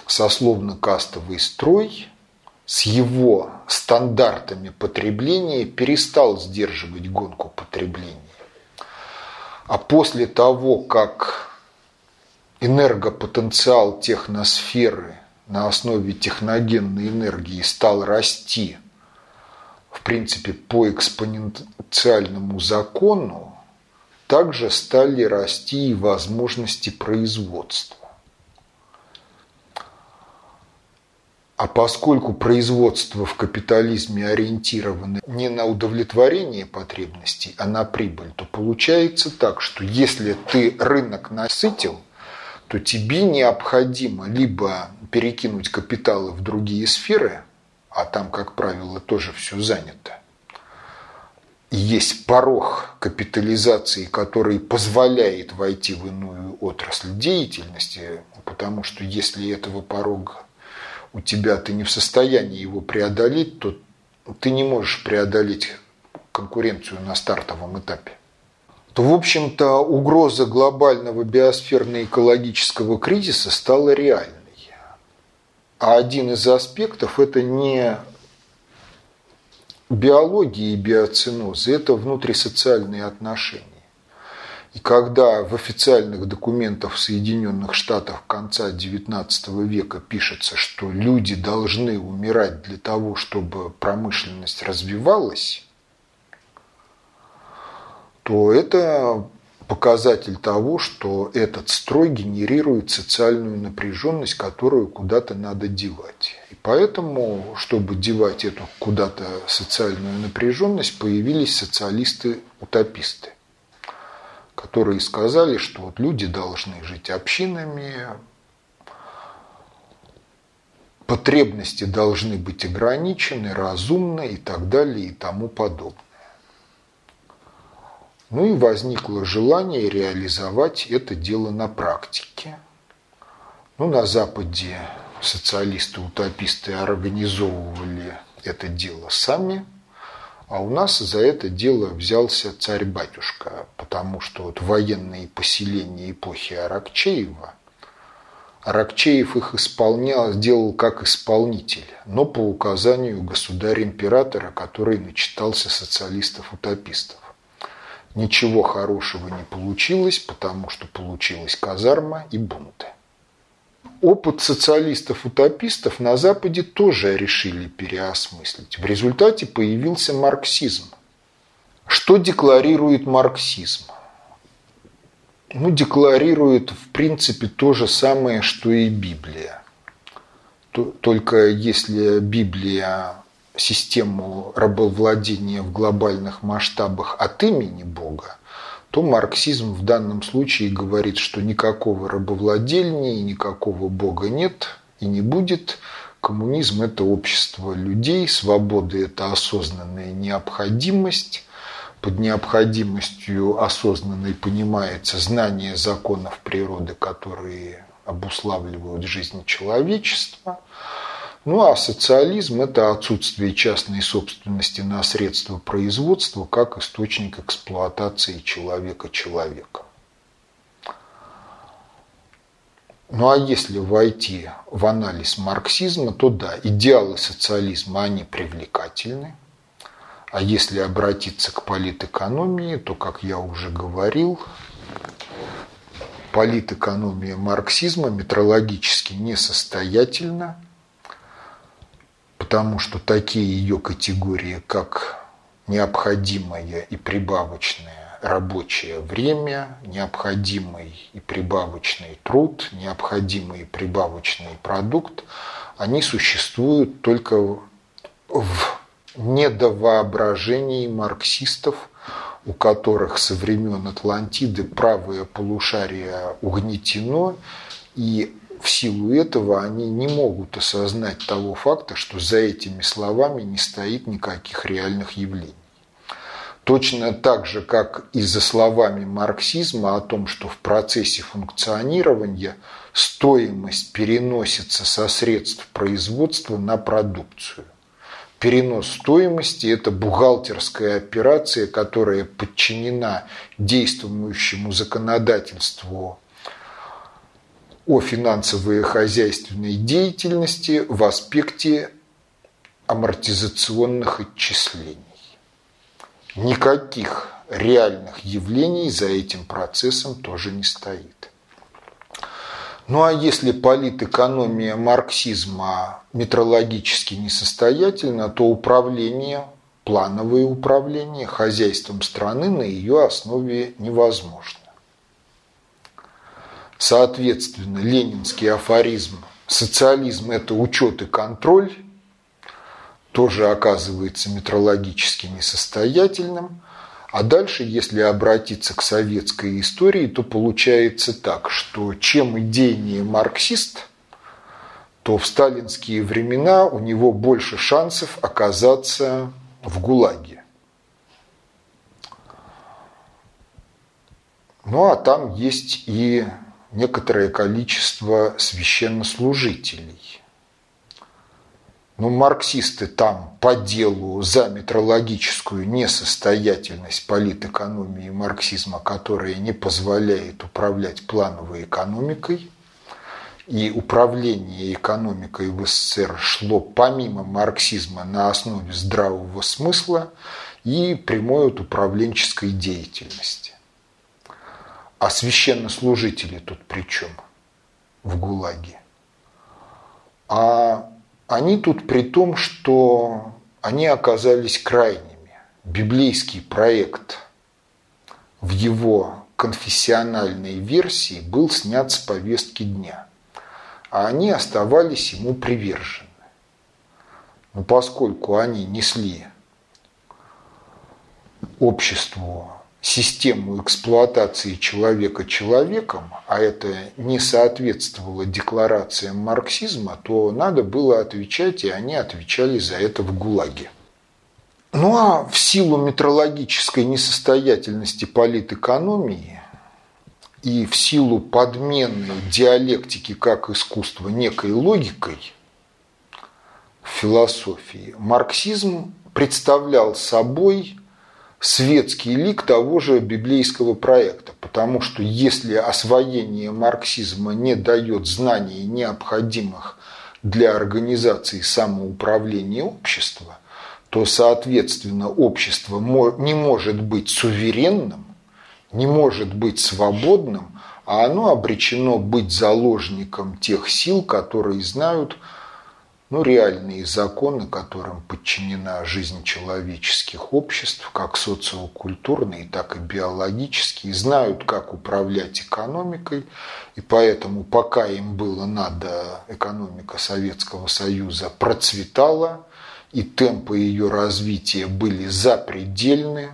S2: сословно-кастовый строй с его стандартами потребления перестал сдерживать гонку потребления. А после того, как энергопотенциал техносферы на основе техногенной энергии стал расти, в принципе, по экспоненциальному закону, также стали расти и возможности производства. А поскольку производство в капитализме ориентировано не на удовлетворение потребностей, а на прибыль, то получается так, что если ты рынок насытил, то тебе необходимо либо перекинуть капиталы в другие сферы, а там, как правило, тоже все занято. Есть порог капитализации, который позволяет войти в иную отрасль деятельности, потому что если этого порога у тебя ты не в состоянии его преодолеть, то ты не можешь преодолеть конкуренцию на стартовом этапе. То, в общем-то, угроза глобального биосферно-экологического кризиса стала реальной. А один из аспектов – это не биология и биоцинозы, это внутрисоциальные отношения. И когда в официальных документах Соединенных Штатов конца XIX века пишется, что люди должны умирать для того, чтобы промышленность развивалась, то это показатель того, что этот строй генерирует социальную напряженность, которую куда-то надо девать. И поэтому, чтобы девать эту куда-то социальную напряженность, появились социалисты-утописты которые сказали, что вот люди должны жить общинами, потребности должны быть ограничены, разумны и так далее и тому подобное. Ну и возникло желание реализовать это дело на практике. Ну, на Западе социалисты-утописты организовывали это дело сами – а у нас за это дело взялся царь-батюшка, потому что вот военные поселения эпохи Аракчеева, Аракчеев их исполнял, сделал как исполнитель, но по указанию государя-императора, который начитался социалистов-утопистов. Ничего хорошего не получилось, потому что получилась казарма и бунты опыт социалистов-утопистов на Западе тоже решили переосмыслить. В результате появился марксизм. Что декларирует марксизм? Ну, декларирует, в принципе, то же самое, что и Библия. Только если Библия систему рабовладения в глобальных масштабах от имени Бога, то марксизм в данном случае говорит, что никакого рабовладения и никакого бога нет и не будет. Коммунизм – это общество людей, свобода – это осознанная необходимость. Под необходимостью осознанной понимается знание законов природы, которые обуславливают жизнь человечества – ну а социализм – это отсутствие частной собственности на средства производства как источник эксплуатации человека человека. Ну а если войти в анализ марксизма, то да, идеалы социализма, они привлекательны. А если обратиться к политэкономии, то, как я уже говорил, политэкономия марксизма метрологически несостоятельна – потому что такие ее категории, как необходимое и прибавочное рабочее время, необходимый и прибавочный труд, необходимый и прибавочный продукт, они существуют только в недовоображении марксистов, у которых со времен Атлантиды правое полушарие угнетено, и в силу этого они не могут осознать того факта, что за этими словами не стоит никаких реальных явлений. Точно так же, как и за словами марксизма о том, что в процессе функционирования стоимость переносится со средств производства на продукцию. Перенос стоимости – это бухгалтерская операция, которая подчинена действующему законодательству о финансовой хозяйственной деятельности в аспекте амортизационных отчислений. Никаких реальных явлений за этим процессом тоже не стоит. Ну а если политэкономия марксизма метрологически несостоятельна, то управление, плановое управление хозяйством страны на ее основе невозможно. Соответственно, ленинский афоризм «социализм – это учет и контроль» тоже оказывается метрологически несостоятельным. А дальше, если обратиться к советской истории, то получается так, что чем идейнее марксист, то в сталинские времена у него больше шансов оказаться в ГУЛАГе. Ну а там есть и некоторое количество священнослужителей. Но марксисты там по делу за метрологическую несостоятельность политэкономии марксизма, которая не позволяет управлять плановой экономикой, и управление экономикой в СССР шло помимо марксизма на основе здравого смысла и прямой управленческой деятельности. А священнослужители тут при чем в ГУЛАГе? А они тут при том, что они оказались крайними. Библейский проект в его конфессиональной версии был снят с повестки дня, а они оставались ему привержены. Но поскольку они несли обществу систему эксплуатации человека человеком, а это не соответствовало декларациям марксизма, то надо было отвечать, и они отвечали за это в ГУЛАГе. Ну а в силу метрологической несостоятельности политэкономии и в силу подмены диалектики как искусства некой логикой в философии, марксизм представлял собой светский лик того же библейского проекта, потому что если освоение марксизма не дает знаний, необходимых для организации самоуправления общества, то, соответственно, общество не может быть суверенным, не может быть свободным, а оно обречено быть заложником тех сил, которые знают ну, реальные законы, которым подчинена жизнь человеческих обществ, как социокультурные, так и биологические, знают, как управлять экономикой, и поэтому пока им было надо, экономика Советского Союза процветала, и темпы ее развития были запредельны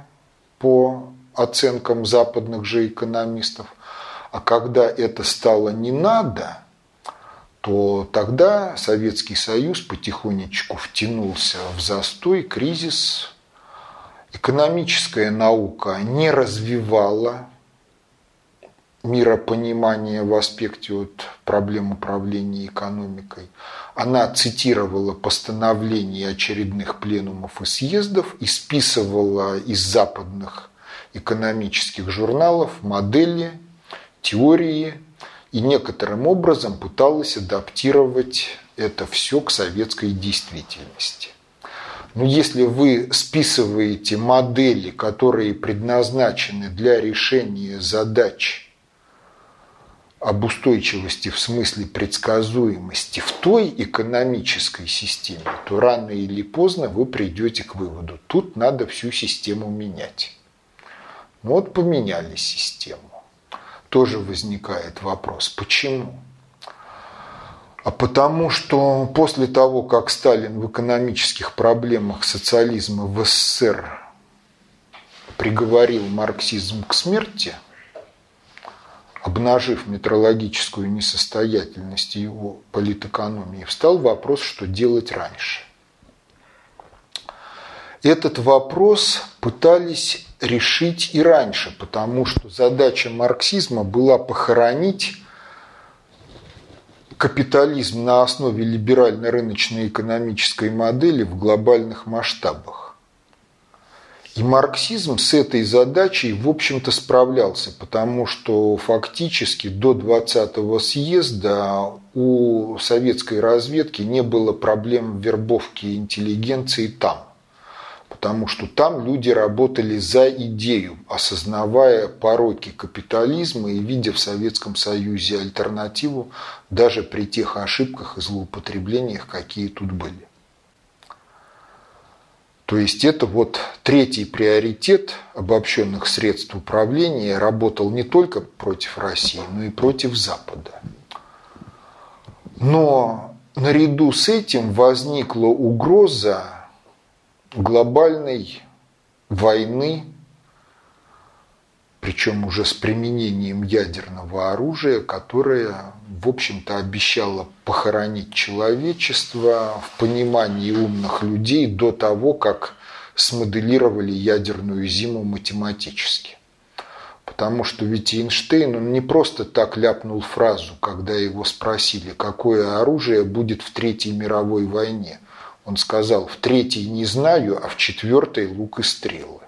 S2: по оценкам западных же экономистов. А когда это стало не надо, то тогда Советский Союз потихонечку втянулся в застой, кризис. Экономическая наука не развивала миропонимание в аспекте от проблем управления экономикой. Она цитировала постановления очередных пленумов и съездов и списывала из западных экономических журналов модели, теории и некоторым образом пыталась адаптировать это все к советской действительности. Но если вы списываете модели, которые предназначены для решения задач об устойчивости в смысле предсказуемости в той экономической системе, то рано или поздно вы придете к выводу, тут надо всю систему менять. Ну вот поменяли систему. Тоже возникает вопрос, почему? А потому что после того, как Сталин в экономических проблемах социализма в СССР приговорил марксизм к смерти – обнажив метрологическую несостоятельность его политэкономии, встал вопрос, что делать раньше. Этот вопрос пытались решить и раньше, потому что задача марксизма была похоронить капитализм на основе либеральной рыночной экономической модели в глобальных масштабах. И марксизм с этой задачей, в общем-то, справлялся, потому что фактически до 20-го съезда у советской разведки не было проблем вербовки интеллигенции там. Потому что там люди работали за идею, осознавая пороки капитализма и видя в Советском Союзе альтернативу даже при тех ошибках и злоупотреблениях, какие тут были. То есть это вот третий приоритет обобщенных средств управления работал не только против России, но и против Запада. Но наряду с этим возникла угроза глобальной войны причем уже с применением ядерного оружия, которое, в общем-то, обещало похоронить человечество в понимании умных людей до того, как смоделировали ядерную зиму математически. Потому что ведь Эйнштейн, он не просто так ляпнул фразу, когда его спросили, какое оружие будет в Третьей мировой войне. Он сказал, в Третьей не знаю, а в Четвертой лук и стрелы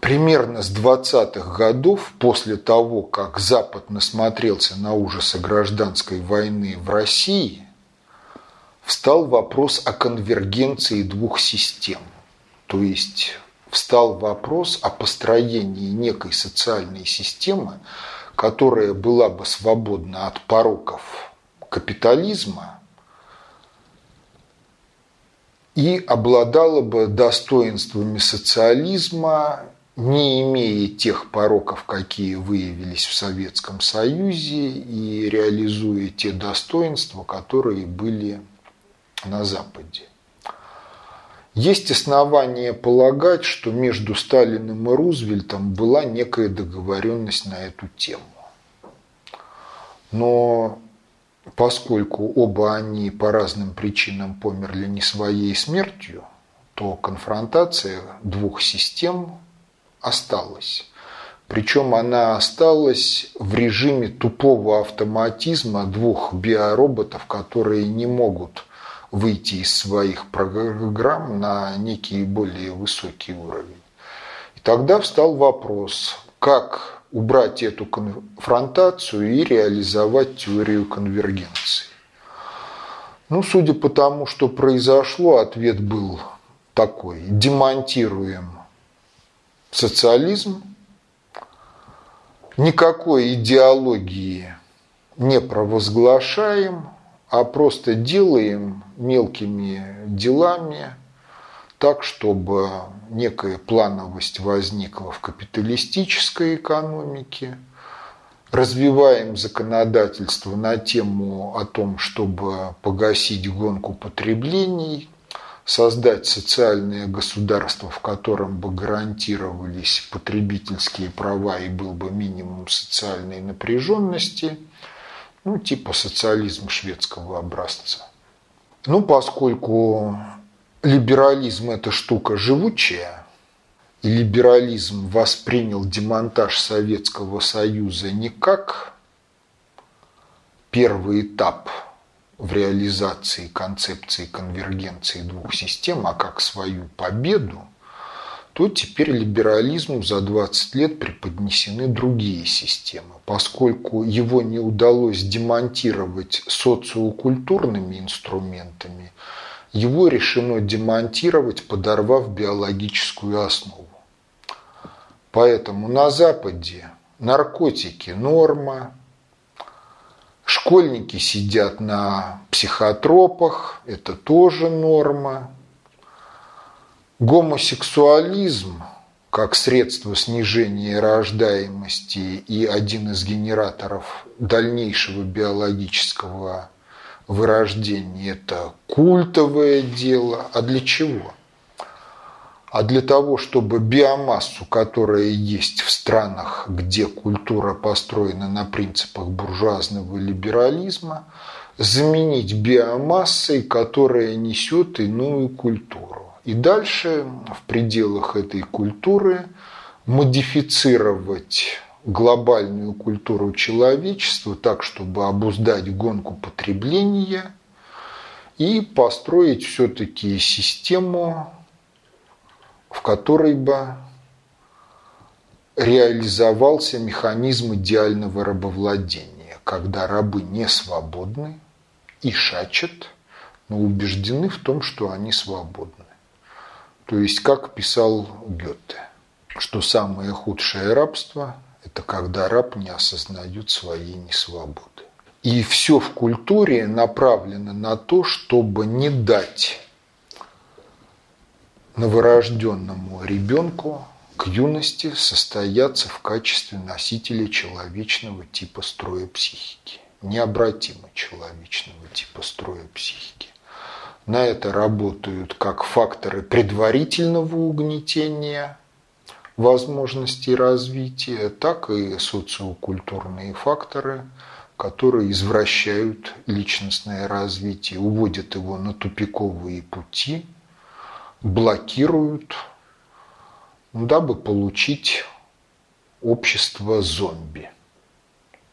S2: примерно с 20-х годов, после того, как Запад насмотрелся на ужасы гражданской войны в России, встал вопрос о конвергенции двух систем. То есть встал вопрос о построении некой социальной системы, которая была бы свободна от пороков капитализма и обладала бы достоинствами социализма, не имея тех пороков, какие выявились в Советском Союзе, и реализуя те достоинства, которые были на Западе. Есть основания полагать, что между Сталиным и Рузвельтом была некая договоренность на эту тему. Но поскольку оба они по разным причинам померли не своей смертью, то конфронтация двух систем осталась. Причем она осталась в режиме тупого автоматизма двух биороботов, которые не могут выйти из своих программ на некий более высокий уровень. И тогда встал вопрос, как убрать эту конфронтацию и реализовать теорию конвергенции. Ну, судя по тому, что произошло, ответ был такой. Демонтируем социализм, никакой идеологии не провозглашаем, а просто делаем мелкими делами так, чтобы некая плановость возникла в капиталистической экономике, развиваем законодательство на тему о том, чтобы погасить гонку потреблений, создать социальное государство, в котором бы гарантировались потребительские права и был бы минимум социальной напряженности – ну, типа социализм шведского образца. Ну, поскольку либерализм – это штука живучая, и либерализм воспринял демонтаж Советского Союза не как первый этап в реализации концепции конвергенции двух систем, а как свою победу – то теперь либерализму за 20 лет преподнесены другие системы. Поскольку его не удалось демонтировать социокультурными инструментами, его решено демонтировать, подорвав биологическую основу. Поэтому на Западе наркотики – норма, школьники сидят на психотропах – это тоже норма, Гомосексуализм как средство снижения рождаемости и один из генераторов дальнейшего биологического вырождения – это культовое дело. А для чего? А для того, чтобы биомассу, которая есть в странах, где культура построена на принципах буржуазного либерализма, заменить биомассой, которая несет иную культуру. И дальше в пределах этой культуры модифицировать глобальную культуру человечества так, чтобы обуздать гонку потребления и построить все-таки систему, в которой бы реализовался механизм идеального рабовладения, когда рабы не свободны и шачат, но убеждены в том, что они свободны. То есть, как писал Гёте, что самое худшее рабство – это когда раб не осознает своей несвободы. И все в культуре направлено на то, чтобы не дать новорожденному ребенку к юности состояться в качестве носителя человечного типа строя психики, необратимо человечного типа строя психики. На это работают как факторы предварительного угнетения возможностей развития, так и социокультурные факторы, которые извращают личностное развитие, уводят его на тупиковые пути, блокируют, дабы получить общество зомби,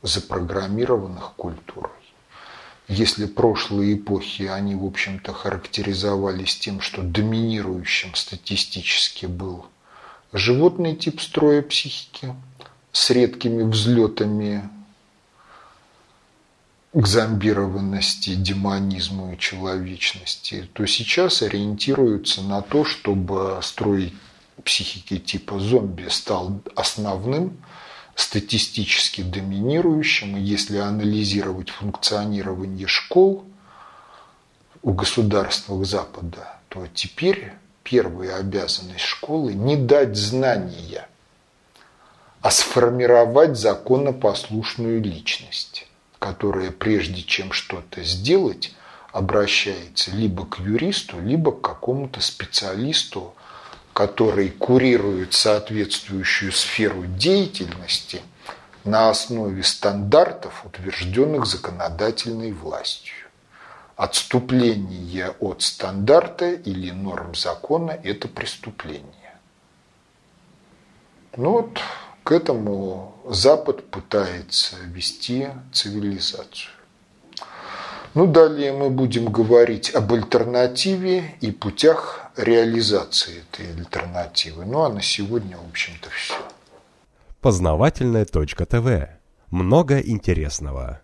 S2: запрограммированных культурой. Если прошлые эпохи, они, в общем-то, характеризовались тем, что доминирующим статистически был животный тип строя психики с редкими взлетами к зомбированности, демонизму и человечности, то сейчас ориентируются на то, чтобы строить психики типа зомби стал основным статистически доминирующим. И если анализировать функционирование школ у государства Запада, то теперь первая обязанность школы – не дать знания, а сформировать законопослушную личность, которая прежде чем что-то сделать, обращается либо к юристу, либо к какому-то специалисту, который курирует соответствующую сферу деятельности на основе стандартов, утвержденных законодательной властью. Отступление от стандарта или норм закона – это преступление. Ну вот к этому Запад пытается вести цивилизацию. Ну, далее мы будем говорить об альтернативе и путях реализации этой альтернативы. Ну, а на сегодня, в общем-то, все.
S1: Познавательная точка ТВ. Много интересного.